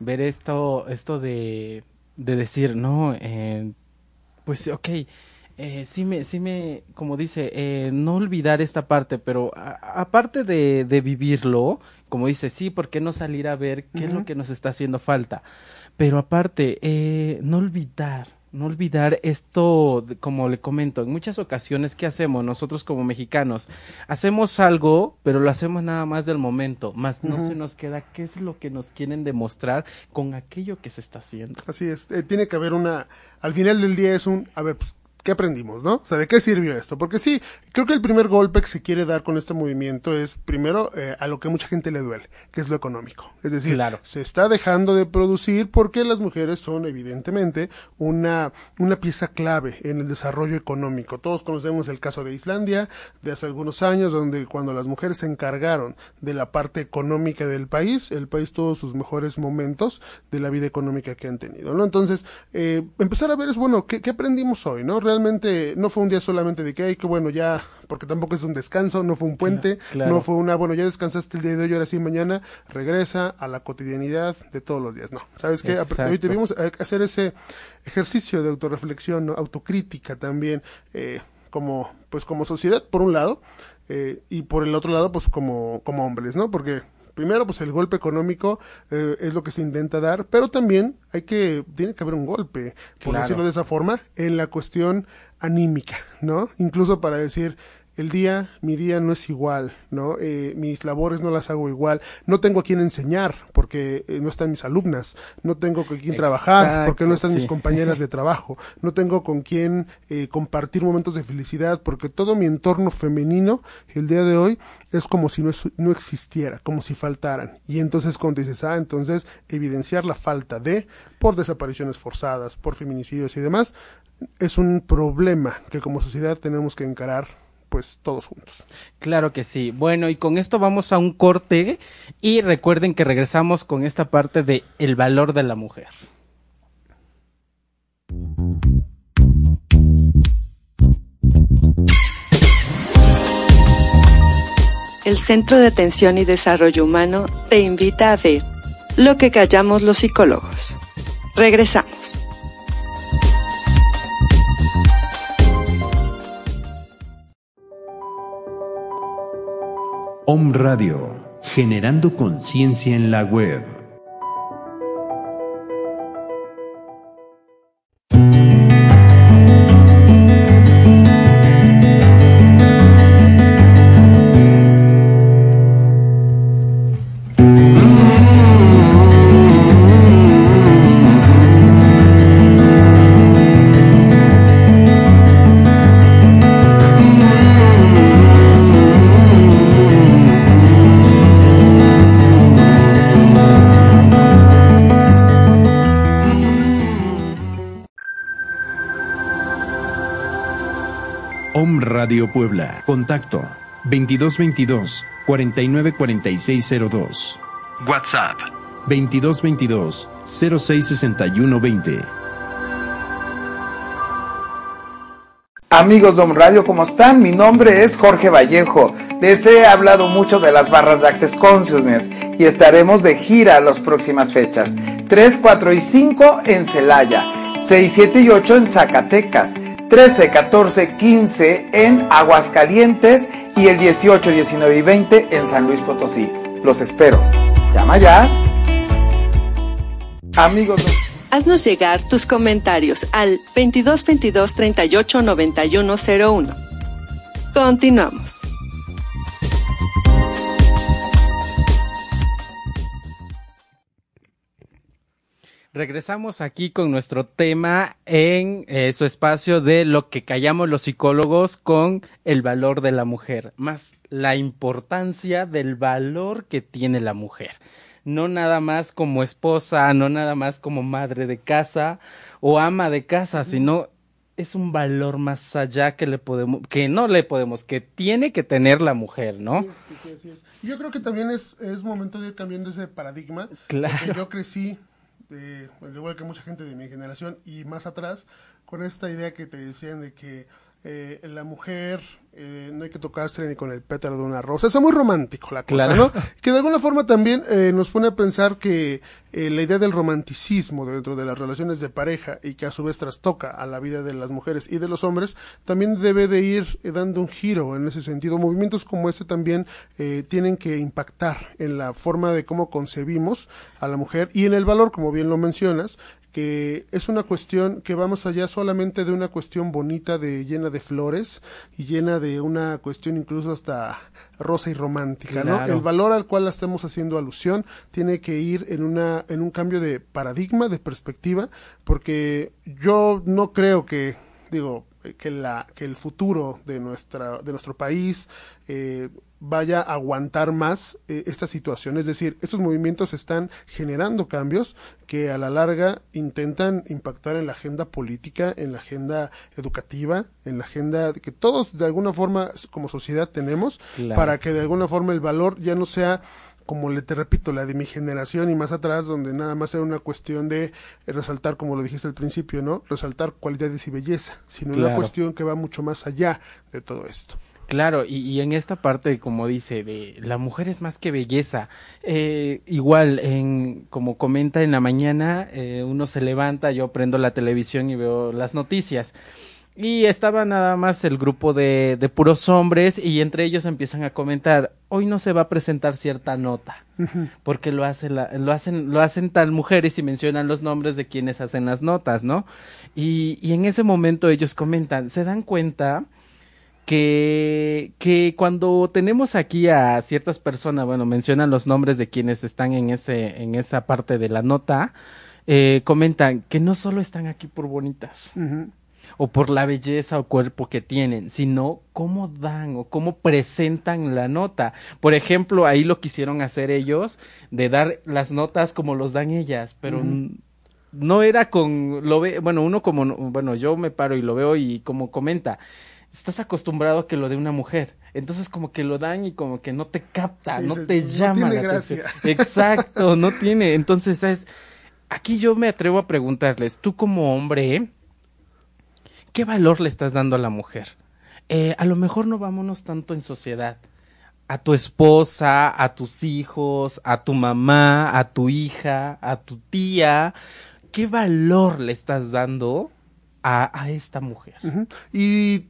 ver esto, esto de, de decir, no, eh, pues ok, eh, sí me, sí me, como dice, eh, no olvidar esta parte, pero aparte de, de, vivirlo, como dice, sí, ¿por qué no salir a ver qué es lo que nos está haciendo falta? Pero aparte, eh, no olvidar, no olvidar esto, como le comento, en muchas ocasiones, ¿qué hacemos nosotros como mexicanos? Hacemos algo, pero lo hacemos nada más del momento, más no se nos queda qué es lo que nos quieren demostrar con aquello que se está haciendo. Así es, eh, tiene que haber una, al final del día es un, a ver, pues, ¿qué aprendimos, no? O sea, ¿de qué sirvió esto? Porque sí, creo que el primer golpe que se quiere dar con este movimiento es, primero, eh, a lo que mucha gente le duele, que es lo económico. Es decir, se está dejando de producir porque las mujeres son, evidentemente, una, una pieza clave en el desarrollo económico. Todos conocemos el caso de Islandia de hace algunos años, donde cuando las mujeres se encargaron de la parte económica del país, el país tuvo sus mejores momentos de la vida económica que han tenido, ¿no? Entonces, eh, empezar a ver es, bueno, ¿qué, qué aprendimos hoy, no? Realmente no fue un día solamente de que, ay, que bueno, ya, porque tampoco es un descanso, no fue un puente, no fue una, bueno, ya descansaste el día de hoy, ahora sí, mañana regresa a la cotidianidad de todos los días. No, ¿sabes qué? Hoy debimos hacer ese ejercicio de autorreflexión, ¿no? autocrítica también, eh, como, pues como sociedad, por un lado, eh, y por el otro lado, pues como, como hombres, ¿no? Porque primero pues el golpe económico eh, es lo que se intenta dar, pero también hay que, tiene que haber un golpe, por decirlo de esa forma, en la cuestión anímica, ¿no? Incluso para decir, el día, mi día no es igual, ¿no? Eh, mis labores no las hago igual, no tengo a quién enseñar porque eh, no están mis alumnas, no tengo con quién trabajar porque no están mis compañeras de trabajo, no tengo con quién eh, compartir momentos de felicidad porque todo mi entorno femenino el día de hoy es como si no, no existiera, como si faltaran. Y entonces cuando dices, ah, entonces evidenciar la falta de, por desapariciones forzadas, por feminicidios y demás, es un problema que como sociedad tenemos que encarar pues todos juntos. Claro que sí. Bueno, y con esto vamos a un corte y recuerden que regresamos con esta parte de el valor de la mujer. El Centro de Atención y Desarrollo Humano te invita a ver lo que callamos los psicólogos. Regresamos. Om Radio, generando conciencia en la web. Puebla. Contacto 2222 494602. WhatsApp 2222 066120. Amigos de Om Radio, ¿cómo están? Mi nombre es Jorge Vallejo. Les he hablado mucho de las barras de Access Consciousness y estaremos de gira las próximas fechas. 3, 4 y 5 en Celaya, 6, 7 y 8 en Zacatecas, 13, 14, 15 en Aguascalientes y el 18, 19 y 20 en San Luis Potosí. Los espero. Llama ya. Amigos. Haznos llegar tus comentarios al 22 22 38 91 01. Continuamos. Regresamos aquí con nuestro tema en eh, su espacio de lo que callamos los psicólogos con el valor de la mujer, más la importancia del valor que tiene la mujer. No nada más como esposa, no nada más como madre de casa o ama de casa, sino es un valor más allá que le podemos, que no le podemos, que tiene que tener la mujer, ¿no? Sí, sí. Yo creo que también es, es momento de ir cambiando ese paradigma. Claro. Yo crecí de, al igual que mucha gente de mi generación y más atrás, con esta idea que te decían de que eh, la mujer eh, no hay que tocarse ni con el pétalo de una rosa. Es muy romántico la cosa, Claro. ¿no? Que de alguna forma también eh, nos pone a pensar que eh, la idea del romanticismo dentro de las relaciones de pareja y que a su vez trastoca a la vida de las mujeres y de los hombres, también debe de ir eh, dando un giro en ese sentido. Movimientos como este también eh, tienen que impactar en la forma de cómo concebimos a la mujer y en el valor, como bien lo mencionas, que es una cuestión que vamos allá solamente de una cuestión bonita, de llena de flores y llena de una cuestión incluso hasta rosa y romántica, ¿no? El valor al cual la estamos haciendo alusión tiene que ir en una en un cambio de paradigma, de perspectiva, porque yo no creo que digo que la que el futuro de nuestra de nuestro país eh, vaya a aguantar más eh, esta situación. Es decir, estos movimientos están generando cambios que a la larga intentan impactar en la agenda política, en la agenda educativa, en la agenda que todos de alguna forma como sociedad tenemos, Claro. para que de alguna forma el valor ya no sea como le te repito, la de mi generación y más atrás, donde nada más era una cuestión de resaltar, como lo dijiste al principio, ¿no? Resaltar cualidades y belleza, sino una cuestión que va mucho más allá de todo esto. Claro, y, y en esta parte, como dice, de la mujer es más que belleza. Eh, igual, en, como comenta en la mañana, eh, uno se levanta, yo prendo la televisión y veo las noticias. Y estaba nada más el grupo de, de puros hombres y entre ellos empiezan a comentar, hoy no se va a presentar cierta nota, porque lo, hace la- lo, hacen, lo hacen tal mujeres y mencionan los nombres de quienes hacen las notas, ¿no? Y, y en ese momento ellos comentan, ¿se dan cuenta? Que, que cuando tenemos aquí a ciertas personas, bueno, mencionan los nombres de quienes están en ese, en esa parte de la nota, eh, comentan que no solo están aquí por bonitas o por la belleza o cuerpo que tienen, sino cómo dan o cómo presentan la nota. Por ejemplo, ahí lo quisieron hacer ellos de dar las notas como los dan ellas, pero no era con lo ve, bueno, uno como no- bueno, yo me paro y lo veo y como comenta, estás acostumbrado a que lo dé una mujer. Entonces como que lo dan y como que no te capta, Sí, no te "No llama tiene la gracia". atención. Exacto, no tiene. Entonces es aquí yo me atrevo a preguntarles, tú como hombre, ¿qué valor le estás dando a la mujer? Eh, a lo mejor no vámonos tanto en sociedad. A tu esposa, a tus hijos, a tu mamá, a tu hija, a tu tía. ¿Qué valor le estás dando a, a esta mujer? Y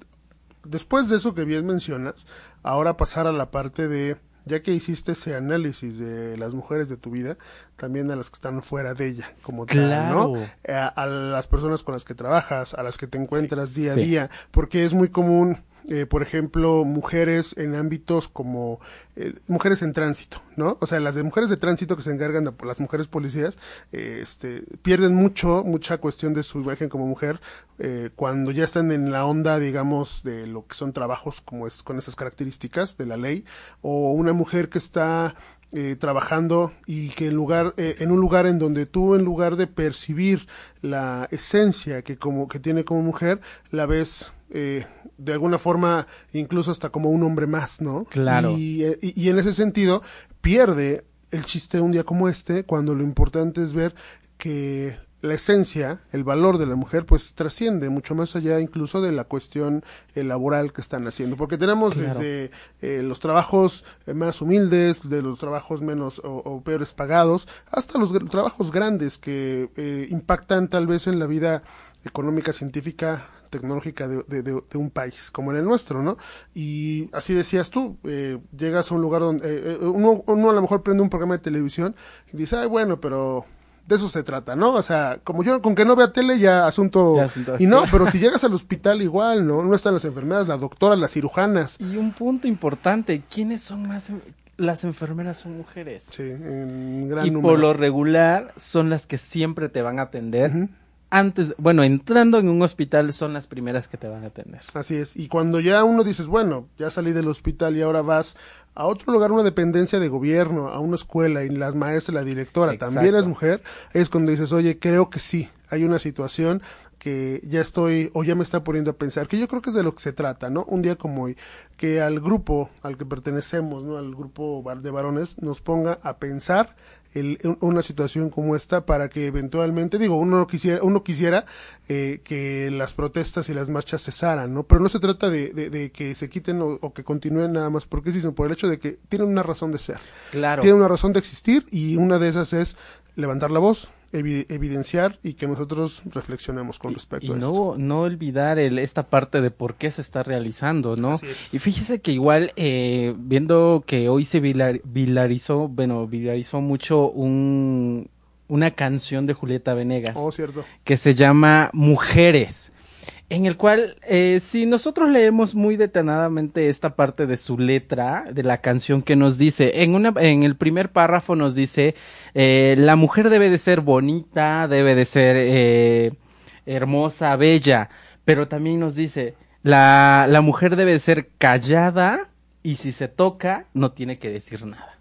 después de eso que bien mencionas, ahora pasar a la parte de, ya que hiciste ese análisis de las mujeres de tu vida, también a las que están fuera de ella, como tal. ¿no? Eh, A, a las personas con las que trabajas, a las que te encuentras día Sí. a día, porque es muy común, eh, por ejemplo, mujeres en ámbitos como eh, mujeres en tránsito, ¿no? O sea, las de mujeres de tránsito que se encargan de las mujeres policías, eh, este, pierden mucho, mucha cuestión de su imagen como mujer eh, cuando ya están en la onda, digamos, de lo que son trabajos como es con esas características de la ley, o una mujer que está eh, trabajando y que en lugar eh, en un lugar en donde tú en lugar de percibir la esencia que como que tiene como mujer la ves eh, de alguna forma incluso hasta como un hombre más no Claro. y, eh, y, y en ese sentido pierde el chiste de un día como este cuando lo importante es ver que la esencia, el valor de la mujer, pues trasciende mucho más allá incluso de la cuestión eh, laboral que están haciendo. Porque tenemos Claro. desde eh, los trabajos eh, más humildes, de los trabajos menos o, o peores pagados, hasta los trabajos grandes que eh, impactan tal vez en la vida económica, científica, tecnológica de, de- de- de un país como en el nuestro, ¿no? Y así decías tú, eh, llegas a un lugar donde eh, eh, uno, uno a lo mejor prende un programa de televisión y dice, ay, bueno, pero de eso se trata, ¿no? O sea, como yo con que no vea tele ya asunto... Ya asunto. Y no, pero si llegas al hospital igual, ¿no? No están las enfermeras, la doctora, las cirujanas. Y un punto importante, ¿quiénes son más? en- Las enfermeras son mujeres. Sí, en gran y número. por lo regular son las que siempre te van a atender. Antes, bueno, entrando en un hospital son las primeras que te van a atender. Así es. Y cuando ya uno dices, bueno, ya salí del hospital y ahora vas a otro lugar, una dependencia de gobierno, a una escuela y la maestra, la directora Exacto. también es mujer, es cuando dices, oye, creo que sí, hay una situación que ya estoy o ya me está poniendo a pensar, que yo creo que es de lo que se trata, ¿no? Un día como hoy, que al grupo al que pertenecemos, ¿no? Al grupo de varones nos ponga a pensar el- un- una situación como esta para que eventualmente, digo, uno no quisiera, uno quisiera eh, que las protestas y las marchas cesaran, ¿no? Pero no se trata de, de- de que se quiten o, o que continúen nada más porque sí, sino por el hecho de que tienen una razón de ser, Claro. tienen una razón de existir y una de esas es levantar la voz, evi- evidenciar y que nosotros reflexionemos con respecto y a esto. no, no olvidar el, esta parte de por qué se está realizando, ¿no? Y fíjese que igual, eh, viendo que hoy se vilar- viralizó, bueno, viralizó mucho un, una canción de Julieta Venegas Oh, cierto. que se llama Mujeres, en el cual, eh, si nosotros leemos muy detenidamente esta parte de su letra, de la canción que nos dice, en, una, en el primer párrafo nos dice, eh, la mujer debe de ser bonita, debe de ser eh, hermosa, bella, pero también nos dice, la, la mujer debe de ser callada y si se toca, no tiene que decir nada.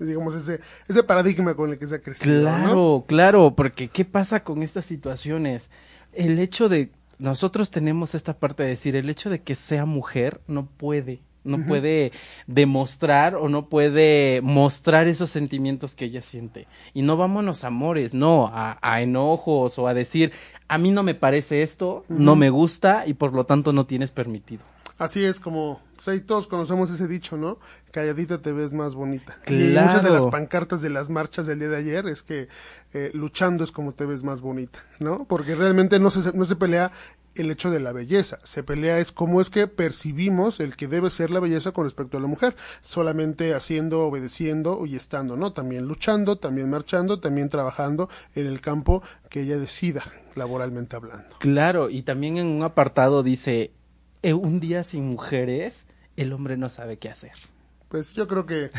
Digamos, ese, ese paradigma con el que se ha crecido. Claro, ¿no? claro, porque ¿qué pasa con estas situaciones? El hecho de, nosotros tenemos esta parte de decir, el hecho de que sea mujer no puede, no puede demostrar o no puede mostrar esos sentimientos que ella siente. Y no vámonos a amores, no, a, a enojos o a decir, a mí no me parece esto, no me gusta y por lo tanto no tienes permitido. Así es como, y todos conocemos ese dicho, ¿no? Calladita te ves más bonita. Y Claro. muchas de las pancartas de las marchas del día de ayer es que eh, luchando es como te ves más bonita, ¿no? Porque realmente no se, no se pelea el hecho de la belleza, se pelea es cómo es que percibimos el que debe ser la belleza con respecto a la mujer, solamente haciendo, obedeciendo y estando, ¿no? También luchando, también marchando, también trabajando en el campo que ella decida, laboralmente hablando. Claro, y también en un apartado dice, "Eh, un día sin mujeres, el hombre no sabe qué hacer. Pues yo creo que,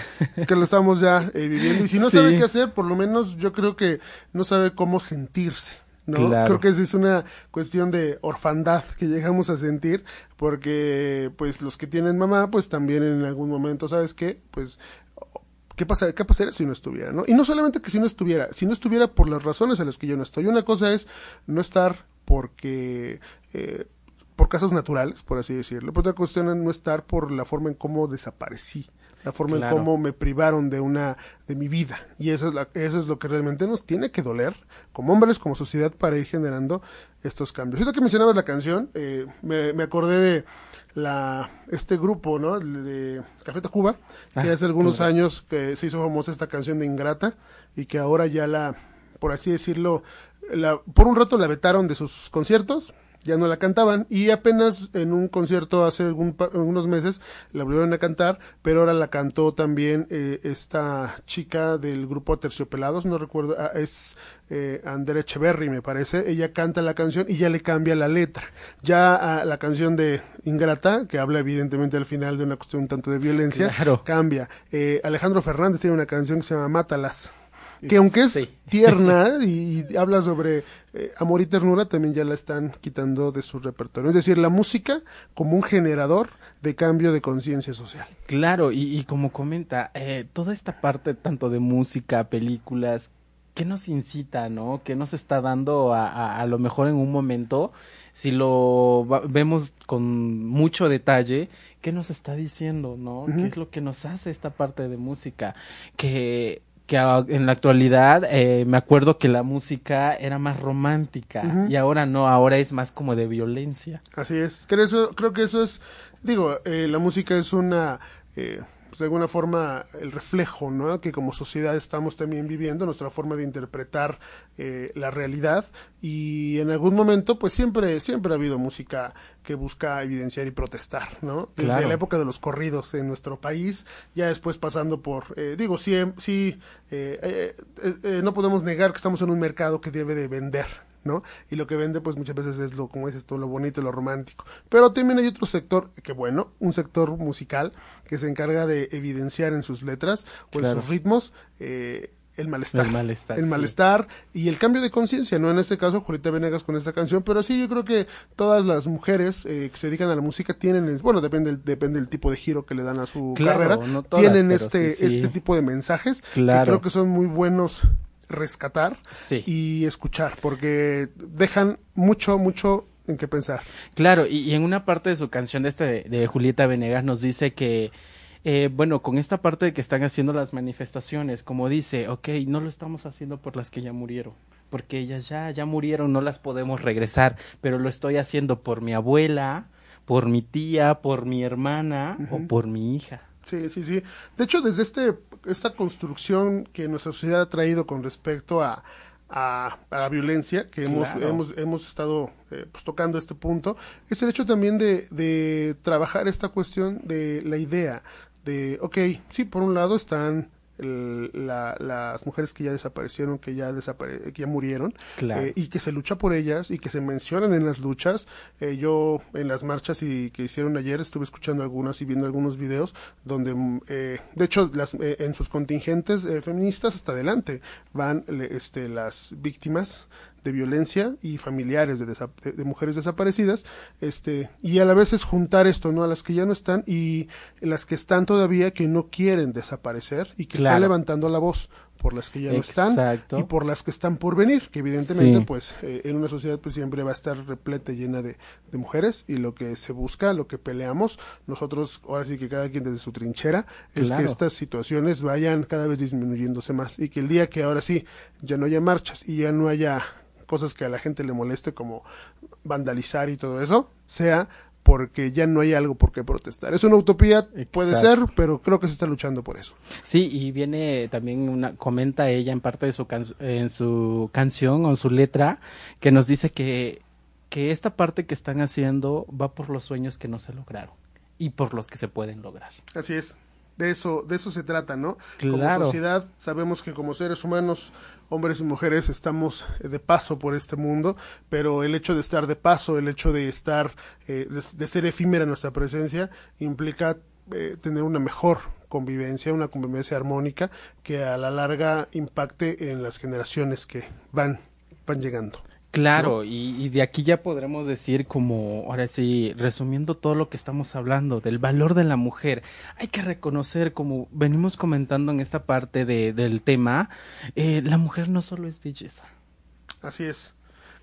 que lo estamos ya eh, viviendo. Y si no Sí. sabe qué hacer, por lo menos yo creo que no sabe cómo sentirse. ¿no? Claro. Creo que es una cuestión de orfandad que llegamos a sentir, porque pues los que tienen mamá, pues también en algún momento, ¿sabes qué? Pues ¿Qué, pasa, ¿Qué pasaría si no estuviera? ¿no? Y no solamente que si no estuviera, si no estuviera por las razones a las que yo no estoy. Una cosa es no estar porque eh, por casos naturales, por así decirlo. Pero otra cuestión es no estar por la forma en cómo desaparecí, la forma Claro. en cómo me privaron de una de mi vida. Y eso es, la- eso es lo que realmente nos tiene que doler como hombres, como sociedad, para ir generando estos cambios. Ahorita que mencionabas la canción, eh, me, me acordé de la este grupo, ¿no? De Café Tacuba, que Ah, hace algunos claro. años que se hizo famosa esta canción de Ingrata y que ahora ya la, por así decirlo, la, por un rato la vetaron de sus conciertos, ya no la cantaban y apenas en un concierto hace algún algunos meses la volvieron a cantar, pero ahora la cantó también eh, esta chica del grupo Terciopelados, no recuerdo, ah, es eh, Andrea Echeverry me parece, ella canta la canción y ya le cambia la letra. Ya ah, la canción de Ingrata, que habla evidentemente al final de una cuestión un tanto de violencia, Claro. cambia. Eh, Alejandro Fernández tiene una canción que se llama Mátalas que aunque es Sí. tierna y, y habla sobre eh, amor y ternura, también ya la están quitando de su repertorio. Es decir, la música como un generador de cambio de conciencia social. Claro, y, y como comenta, eh, toda esta parte tanto de música, películas, ¿qué nos incita, no? ¿Qué nos está dando a, a, a lo mejor en un momento? Si lo va- vemos con mucho detalle, ¿qué nos está diciendo, no? ¿Qué es lo que nos hace esta parte de música? Que que en la actualidad eh, me acuerdo que la música era más romántica y ahora no, ahora es más como de violencia. Así es. Creo, eso, creo que eso es, digo, eh, la música es una, eh, pues, de alguna forma el reflejo, ¿no? Que como sociedad estamos también viviendo, nuestra forma de interpretar eh, la realidad y en algún momento pues siempre siempre ha habido música que busca evidenciar y protestar, ¿no? Desde Claro. la época de los corridos en nuestro país, ya después pasando por, eh, digo, sí, em- sí eh, eh, eh, eh, no podemos negar que estamos en un mercado que debe de vender, ¿no? Y lo que vende, pues muchas veces es lo, como dices tú, lo bonito lo romántico. Pero también hay otro sector, que bueno, un sector musical que se encarga de evidenciar en sus letras o en sus ritmos eh, el malestar. El malestar, El sí. malestar y el cambio de conciencia, ¿no? En este caso, Julieta Venegas con esta canción, pero sí, yo creo que todas las mujeres eh, que se dedican a la música tienen, bueno, depende, del- depende del tipo de giro que le dan a su Claro, carrera, no todas, tienen este, sí, sí. este tipo de mensajes Claro. que creo que son muy buenos rescatar Sí. y escuchar, porque dejan mucho, mucho en qué pensar. Claro, y, y en una parte de su canción de, este, de Julieta Venegas nos dice que, eh, bueno, con esta parte de que están haciendo las manifestaciones, como dice, ok, no lo estamos haciendo por las que ya murieron, porque ellas ya, ya murieron, no las podemos regresar, pero lo estoy haciendo por mi abuela, por mi tía, por mi hermana o por mi hija. Sí, sí, sí. De hecho, desde este, esta construcción que nuestra sociedad ha traído con respecto a, a, a la violencia, que hemos, Claro. hemos, hemos estado eh, pues, tocando este punto, es el hecho también de, de trabajar esta cuestión de la idea de, ok, sí, por un lado están el- la- las mujeres que ya desaparecieron, que ya, desapare que ya murieron, Claro. eh, y que se lucha por ellas y que se mencionan en las luchas. Eh, yo en las marchas y que hicieron ayer estuve escuchando algunas y viendo algunos videos donde, mm, eh, de hecho, las, eh, en sus contingentes eh, feministas hasta adelante van le- este, las víctimas de violencia y familiares de, de- de mujeres desaparecidas, este, y a la vez es juntar esto, ¿no? A las que ya no están y las que están todavía que no quieren desaparecer y que están levantando la voz por las que ya no están y por las que están por venir, que evidentemente Sí. pues eh, en una sociedad pues siempre va a estar repleta y llena de, de mujeres y lo que se busca, lo que peleamos, nosotros ahora sí que cada quien desde su trinchera, es Claro. que estas situaciones vayan cada vez disminuyéndose más y que el día que ahora sí ya no haya marchas y ya no haya cosas que a la gente le moleste como vandalizar y todo eso, sea porque ya no hay algo por qué protestar. Es una utopía, puede ser, pero creo que se está luchando por eso. Sí, y viene también una, comenta ella en parte de su, can- en su canción o en su letra, que nos dice que, que esta parte que están haciendo va por los sueños que no se lograron y por los que se pueden lograr. Así es. De eso, de eso se trata, ¿no? Claro. Como sociedad sabemos que como seres humanos, hombres y mujeres, estamos eh, de paso por este mundo, pero el hecho de estar de paso, el hecho de estar, eh, de, de ser efímera nuestra presencia, implica eh, tener una mejor convivencia, una convivencia armónica que a la larga impacte en las generaciones que van, van llegando. Claro, y, y de aquí ya podremos decir como, ahora sí, resumiendo todo lo que estamos hablando, del valor de la mujer, hay que reconocer, como venimos comentando en esta parte de, del tema, eh, la mujer no solo es belleza. Así es.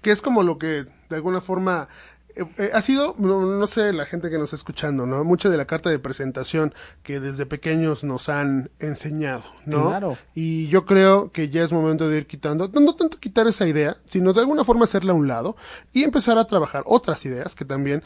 Que es como lo que de alguna forma eh, eh, ha sido, no, no sé, la gente que nos está escuchando, ¿no? Mucha de la carta de presentación que desde pequeños nos han enseñado, ¿no? Claro. Y yo creo que ya es momento de ir quitando, no tanto quitar esa idea, sino de alguna forma hacerla a un lado y empezar a trabajar otras ideas que también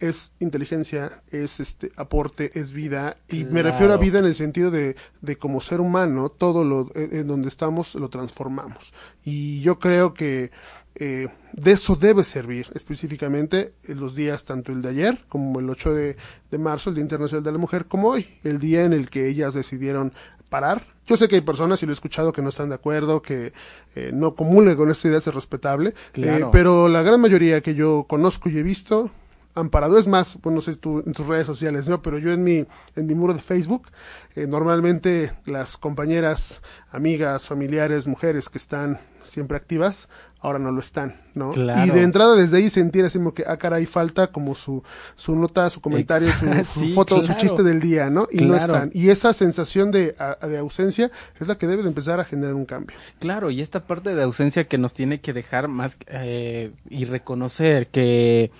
es inteligencia, es este aporte, es vida, y me refiero a vida en el sentido de, de como ser humano, todo lo eh, en donde estamos lo transformamos. Y yo creo que eh, de eso debe servir específicamente en los días, tanto el de ayer como el 8 de, de marzo, el Día Internacional de la Mujer, como hoy, el día en el que ellas decidieron parar. Yo sé que hay personas, y lo he escuchado, que no están de acuerdo, que eh, no comulguen con esta idea, es respetable, Claro. eh, pero la gran mayoría que yo conozco y he visto han parado. Es más, pues no sé tú en tus redes sociales, ¿no? Pero yo en mi, en mi muro de Facebook, eh, normalmente las compañeras, amigas, familiares, mujeres que están siempre activas, ahora no lo están, ¿no? Claro. Y de entrada desde ahí sentir así como que, ah, caray, falta como su, su nota, su comentario, su, Exacto, su sí, foto, su chiste del día, ¿no? Y no están. Y esa sensación de, a- de ausencia es la que debe de empezar a generar un cambio. Claro, y esta parte de ausencia que nos tiene que dejar más eh, y reconocer que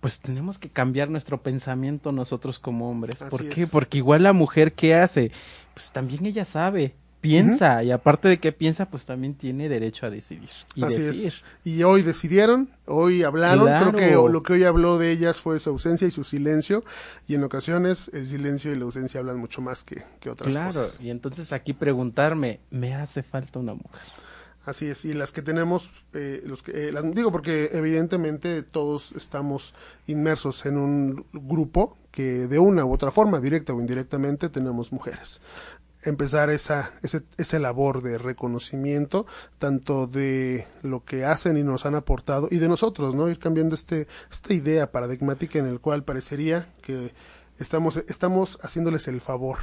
pues tenemos que cambiar nuestro pensamiento nosotros como hombres. Así ¿Por qué? es. Porque igual la mujer ¿qué hace? Pues también ella sabe piensa y aparte de que piensa, pues también tiene derecho a decidir y Así decir. es. Y hoy decidieron, hoy hablaron, Claro. creo que lo que hoy habló de ellas fue su ausencia y su silencio, y en ocasiones el silencio y la ausencia hablan mucho más que, que otras Claro, cosas. y entonces aquí preguntarme, ¿me hace falta una mujer? Así es, y las que tenemos, eh, los que, eh, las, digo porque evidentemente todos estamos inmersos en un grupo que de una u otra forma, directa o indirectamente, tenemos mujeres. Empezar esa, ese, esa labor de reconocimiento, tanto de lo que hacen y nos han aportado, y de nosotros, ¿no? Ir cambiando este, esta idea paradigmática en el cual parecería que estamos, estamos haciéndoles el favor,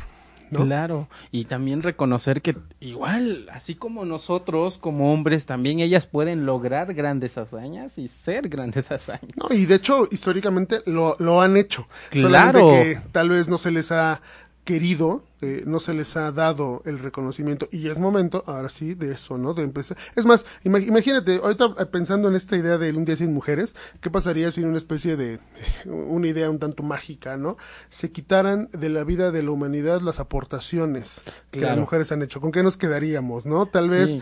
¿no? Claro, y también reconocer que igual, así como nosotros como hombres, también ellas pueden lograr grandes hazañas y ser grandes hazañas. No, y de hecho, históricamente lo, lo han hecho. Claro. Solamente que tal vez no se les ha querido, eh, no se les ha dado el reconocimiento. Y es momento, ahora sí, de eso, ¿no? De empezar. Es más, ima- imagínate, ahorita eh, pensando en esta idea de un día sin mujeres, ¿qué pasaría si en una especie de, una idea un tanto mágica, ¿no? Se quitaran de la vida de la humanidad las aportaciones que las mujeres han hecho. ¿Con qué nos quedaríamos, no? Tal vez Sí.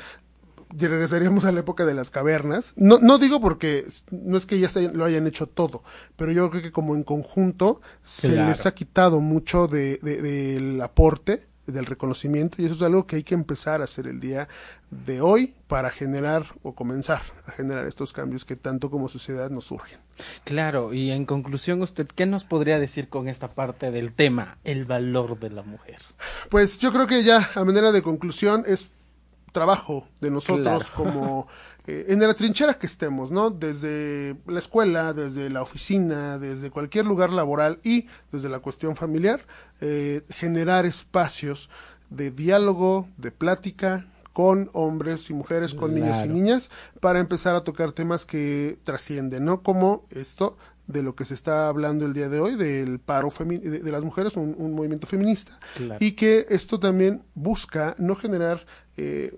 Y regresaríamos a la época de las cavernas. No, no digo porque no es que ellas hayan- lo hayan hecho todo, pero yo creo que como en conjunto se Claro. les ha quitado mucho de, de- del aporte, del reconocimiento, y eso es algo que hay que empezar a hacer el día de hoy para generar o comenzar a generar estos cambios que tanto como sociedad nos surgen. Claro, y en conclusión, ¿usted qué nos podría decir con esta parte del tema, el valor de la mujer? Pues yo creo que ya a manera de conclusión es trabajo de nosotros Claro. como eh, en la trinchera que estemos, ¿no? Desde la escuela, desde la oficina, desde cualquier lugar laboral y desde la cuestión familiar, eh, generar espacios de diálogo, de plática con hombres y mujeres, con niños y niñas, para empezar a tocar temas que trascienden, ¿no? Como esto de lo que se está hablando el día de hoy, del paro de, de las mujeres, un, un movimiento feminista, Claro. y que esto también busca no generar eh,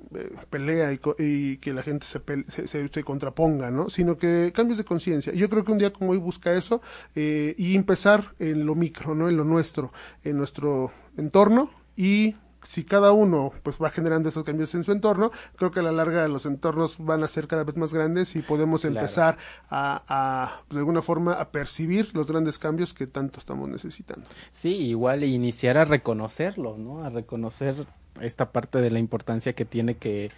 pelea y, co- y que la gente se, se, se- se contraponga, ¿no? Sino que cambios de conciencia. Yo creo que un día como hoy busca eso eh, y empezar en lo micro, ¿no? En lo nuestro, en nuestro entorno y si cada uno pues va generando esos cambios en su entorno, creo que a la larga los entornos van a ser cada vez más grandes y podemos Claro. empezar a, a, de alguna forma a percibir los grandes cambios que tanto estamos necesitando. Sí, igual iniciar a reconocerlo, ¿no? A reconocer esta parte de la importancia que tiene que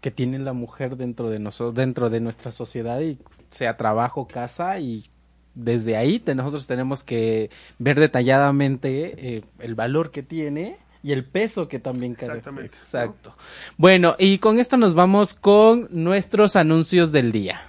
que tiene la mujer dentro de nosotros, dentro de nuestra sociedad y sea trabajo, casa y desde ahí te- nosotros tenemos que ver detalladamente eh, el valor que tiene y el peso que también carga. Exactamente, Exacto. Bueno, y con esto nos vamos con nuestros anuncios del día.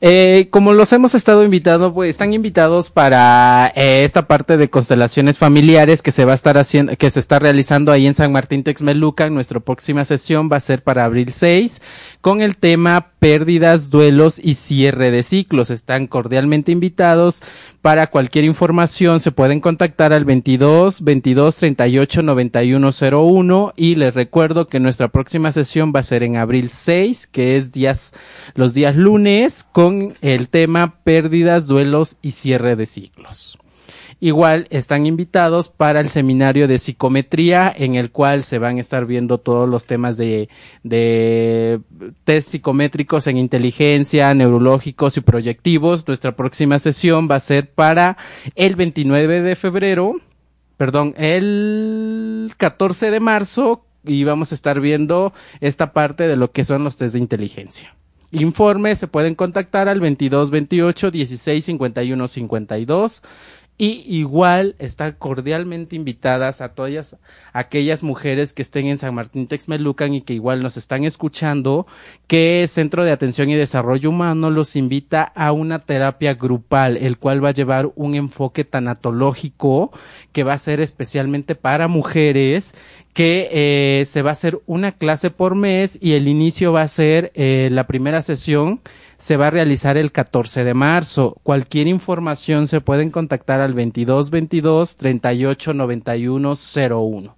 Eh, como los hemos estado invitando, pues están invitados para eh, esta parte de constelaciones familiares que se va a estar haciendo, que se está realizando ahí en San Martín Texmelucan. Nuestra próxima sesión va a ser para abril 6 con el tema pérdidas, duelos y cierre de ciclos. Están cordialmente invitados. Para cualquier información se pueden contactar al 22 22 38 91 01 y les recuerdo que nuestra próxima sesión va a ser en abril 6, que es días los días lunes con el tema pérdidas, duelos y cierre de ciclos. Igual están invitados para el seminario de psicometría en el cual se van a estar viendo todos los temas de, de test psicométricos en inteligencia, neurológicos y proyectivos. Nuestra próxima sesión va a ser para el 29 de febrero, perdón, el 14 de marzo y vamos a estar viendo esta parte de lo que son los test de inteligencia. Informes se pueden contactar al 22 28 16 51 52 y igual están cordialmente invitadas a todas aquellas mujeres que estén en San Martín Texmelucan y que igual nos están escuchando, que Centro de Atención y Desarrollo Humano los invita a una terapia grupal, el cual va a llevar un enfoque tanatológico que va a ser especialmente para mujeres, que eh, se va a hacer una clase por mes y el inicio va a ser eh, la primera sesión se va a realizar el 14 de marzo. Cualquier información se pueden contactar al 22 22 38 91 01.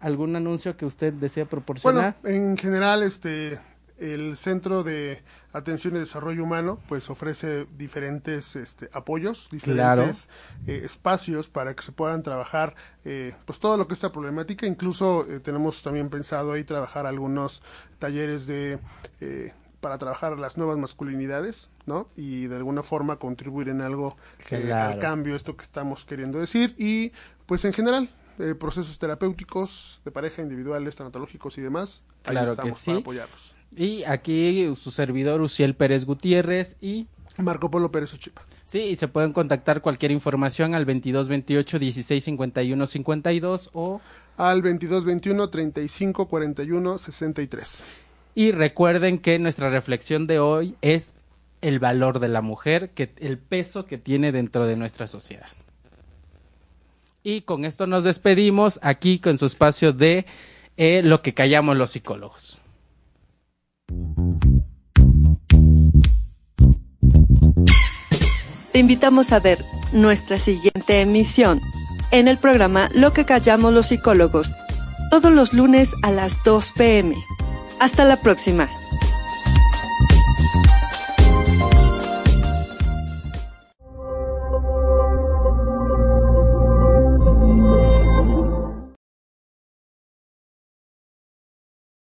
¿Algún anuncio que usted desea proporcionar? Bueno, en general, este, El Centro de Atención y Desarrollo Humano pues ofrece diferentes este, apoyos, diferentes eh, espacios para que se puedan trabajar eh, pues todo lo que es esta problemática. Incluso eh, tenemos también pensado ahí trabajar algunos talleres de para trabajar las nuevas masculinidades, ¿no? Y de alguna forma contribuir en algo al cambio, esto que estamos queriendo decir. Y pues en general, procesos terapéuticos de pareja, individuales, tanatológicos y demás. Claro que sí. para apoyarlos. Y aquí su servidor Uciel Pérez Gutiérrez y Marco Polo Pérez Ochipa. Sí, y se pueden contactar cualquier información al 2228 16 51 52 o al 2221 35 41 63. Y recuerden que nuestra reflexión de hoy es el valor de la mujer, que el peso que tiene dentro de nuestra sociedad. Y con esto nos despedimos aquí con su espacio de eh, lo que callamos los psicólogos. Te invitamos a ver nuestra siguiente emisión en el programa Lo que callamos los psicólogos, todos los lunes a las 2 pm. Hasta la próxima.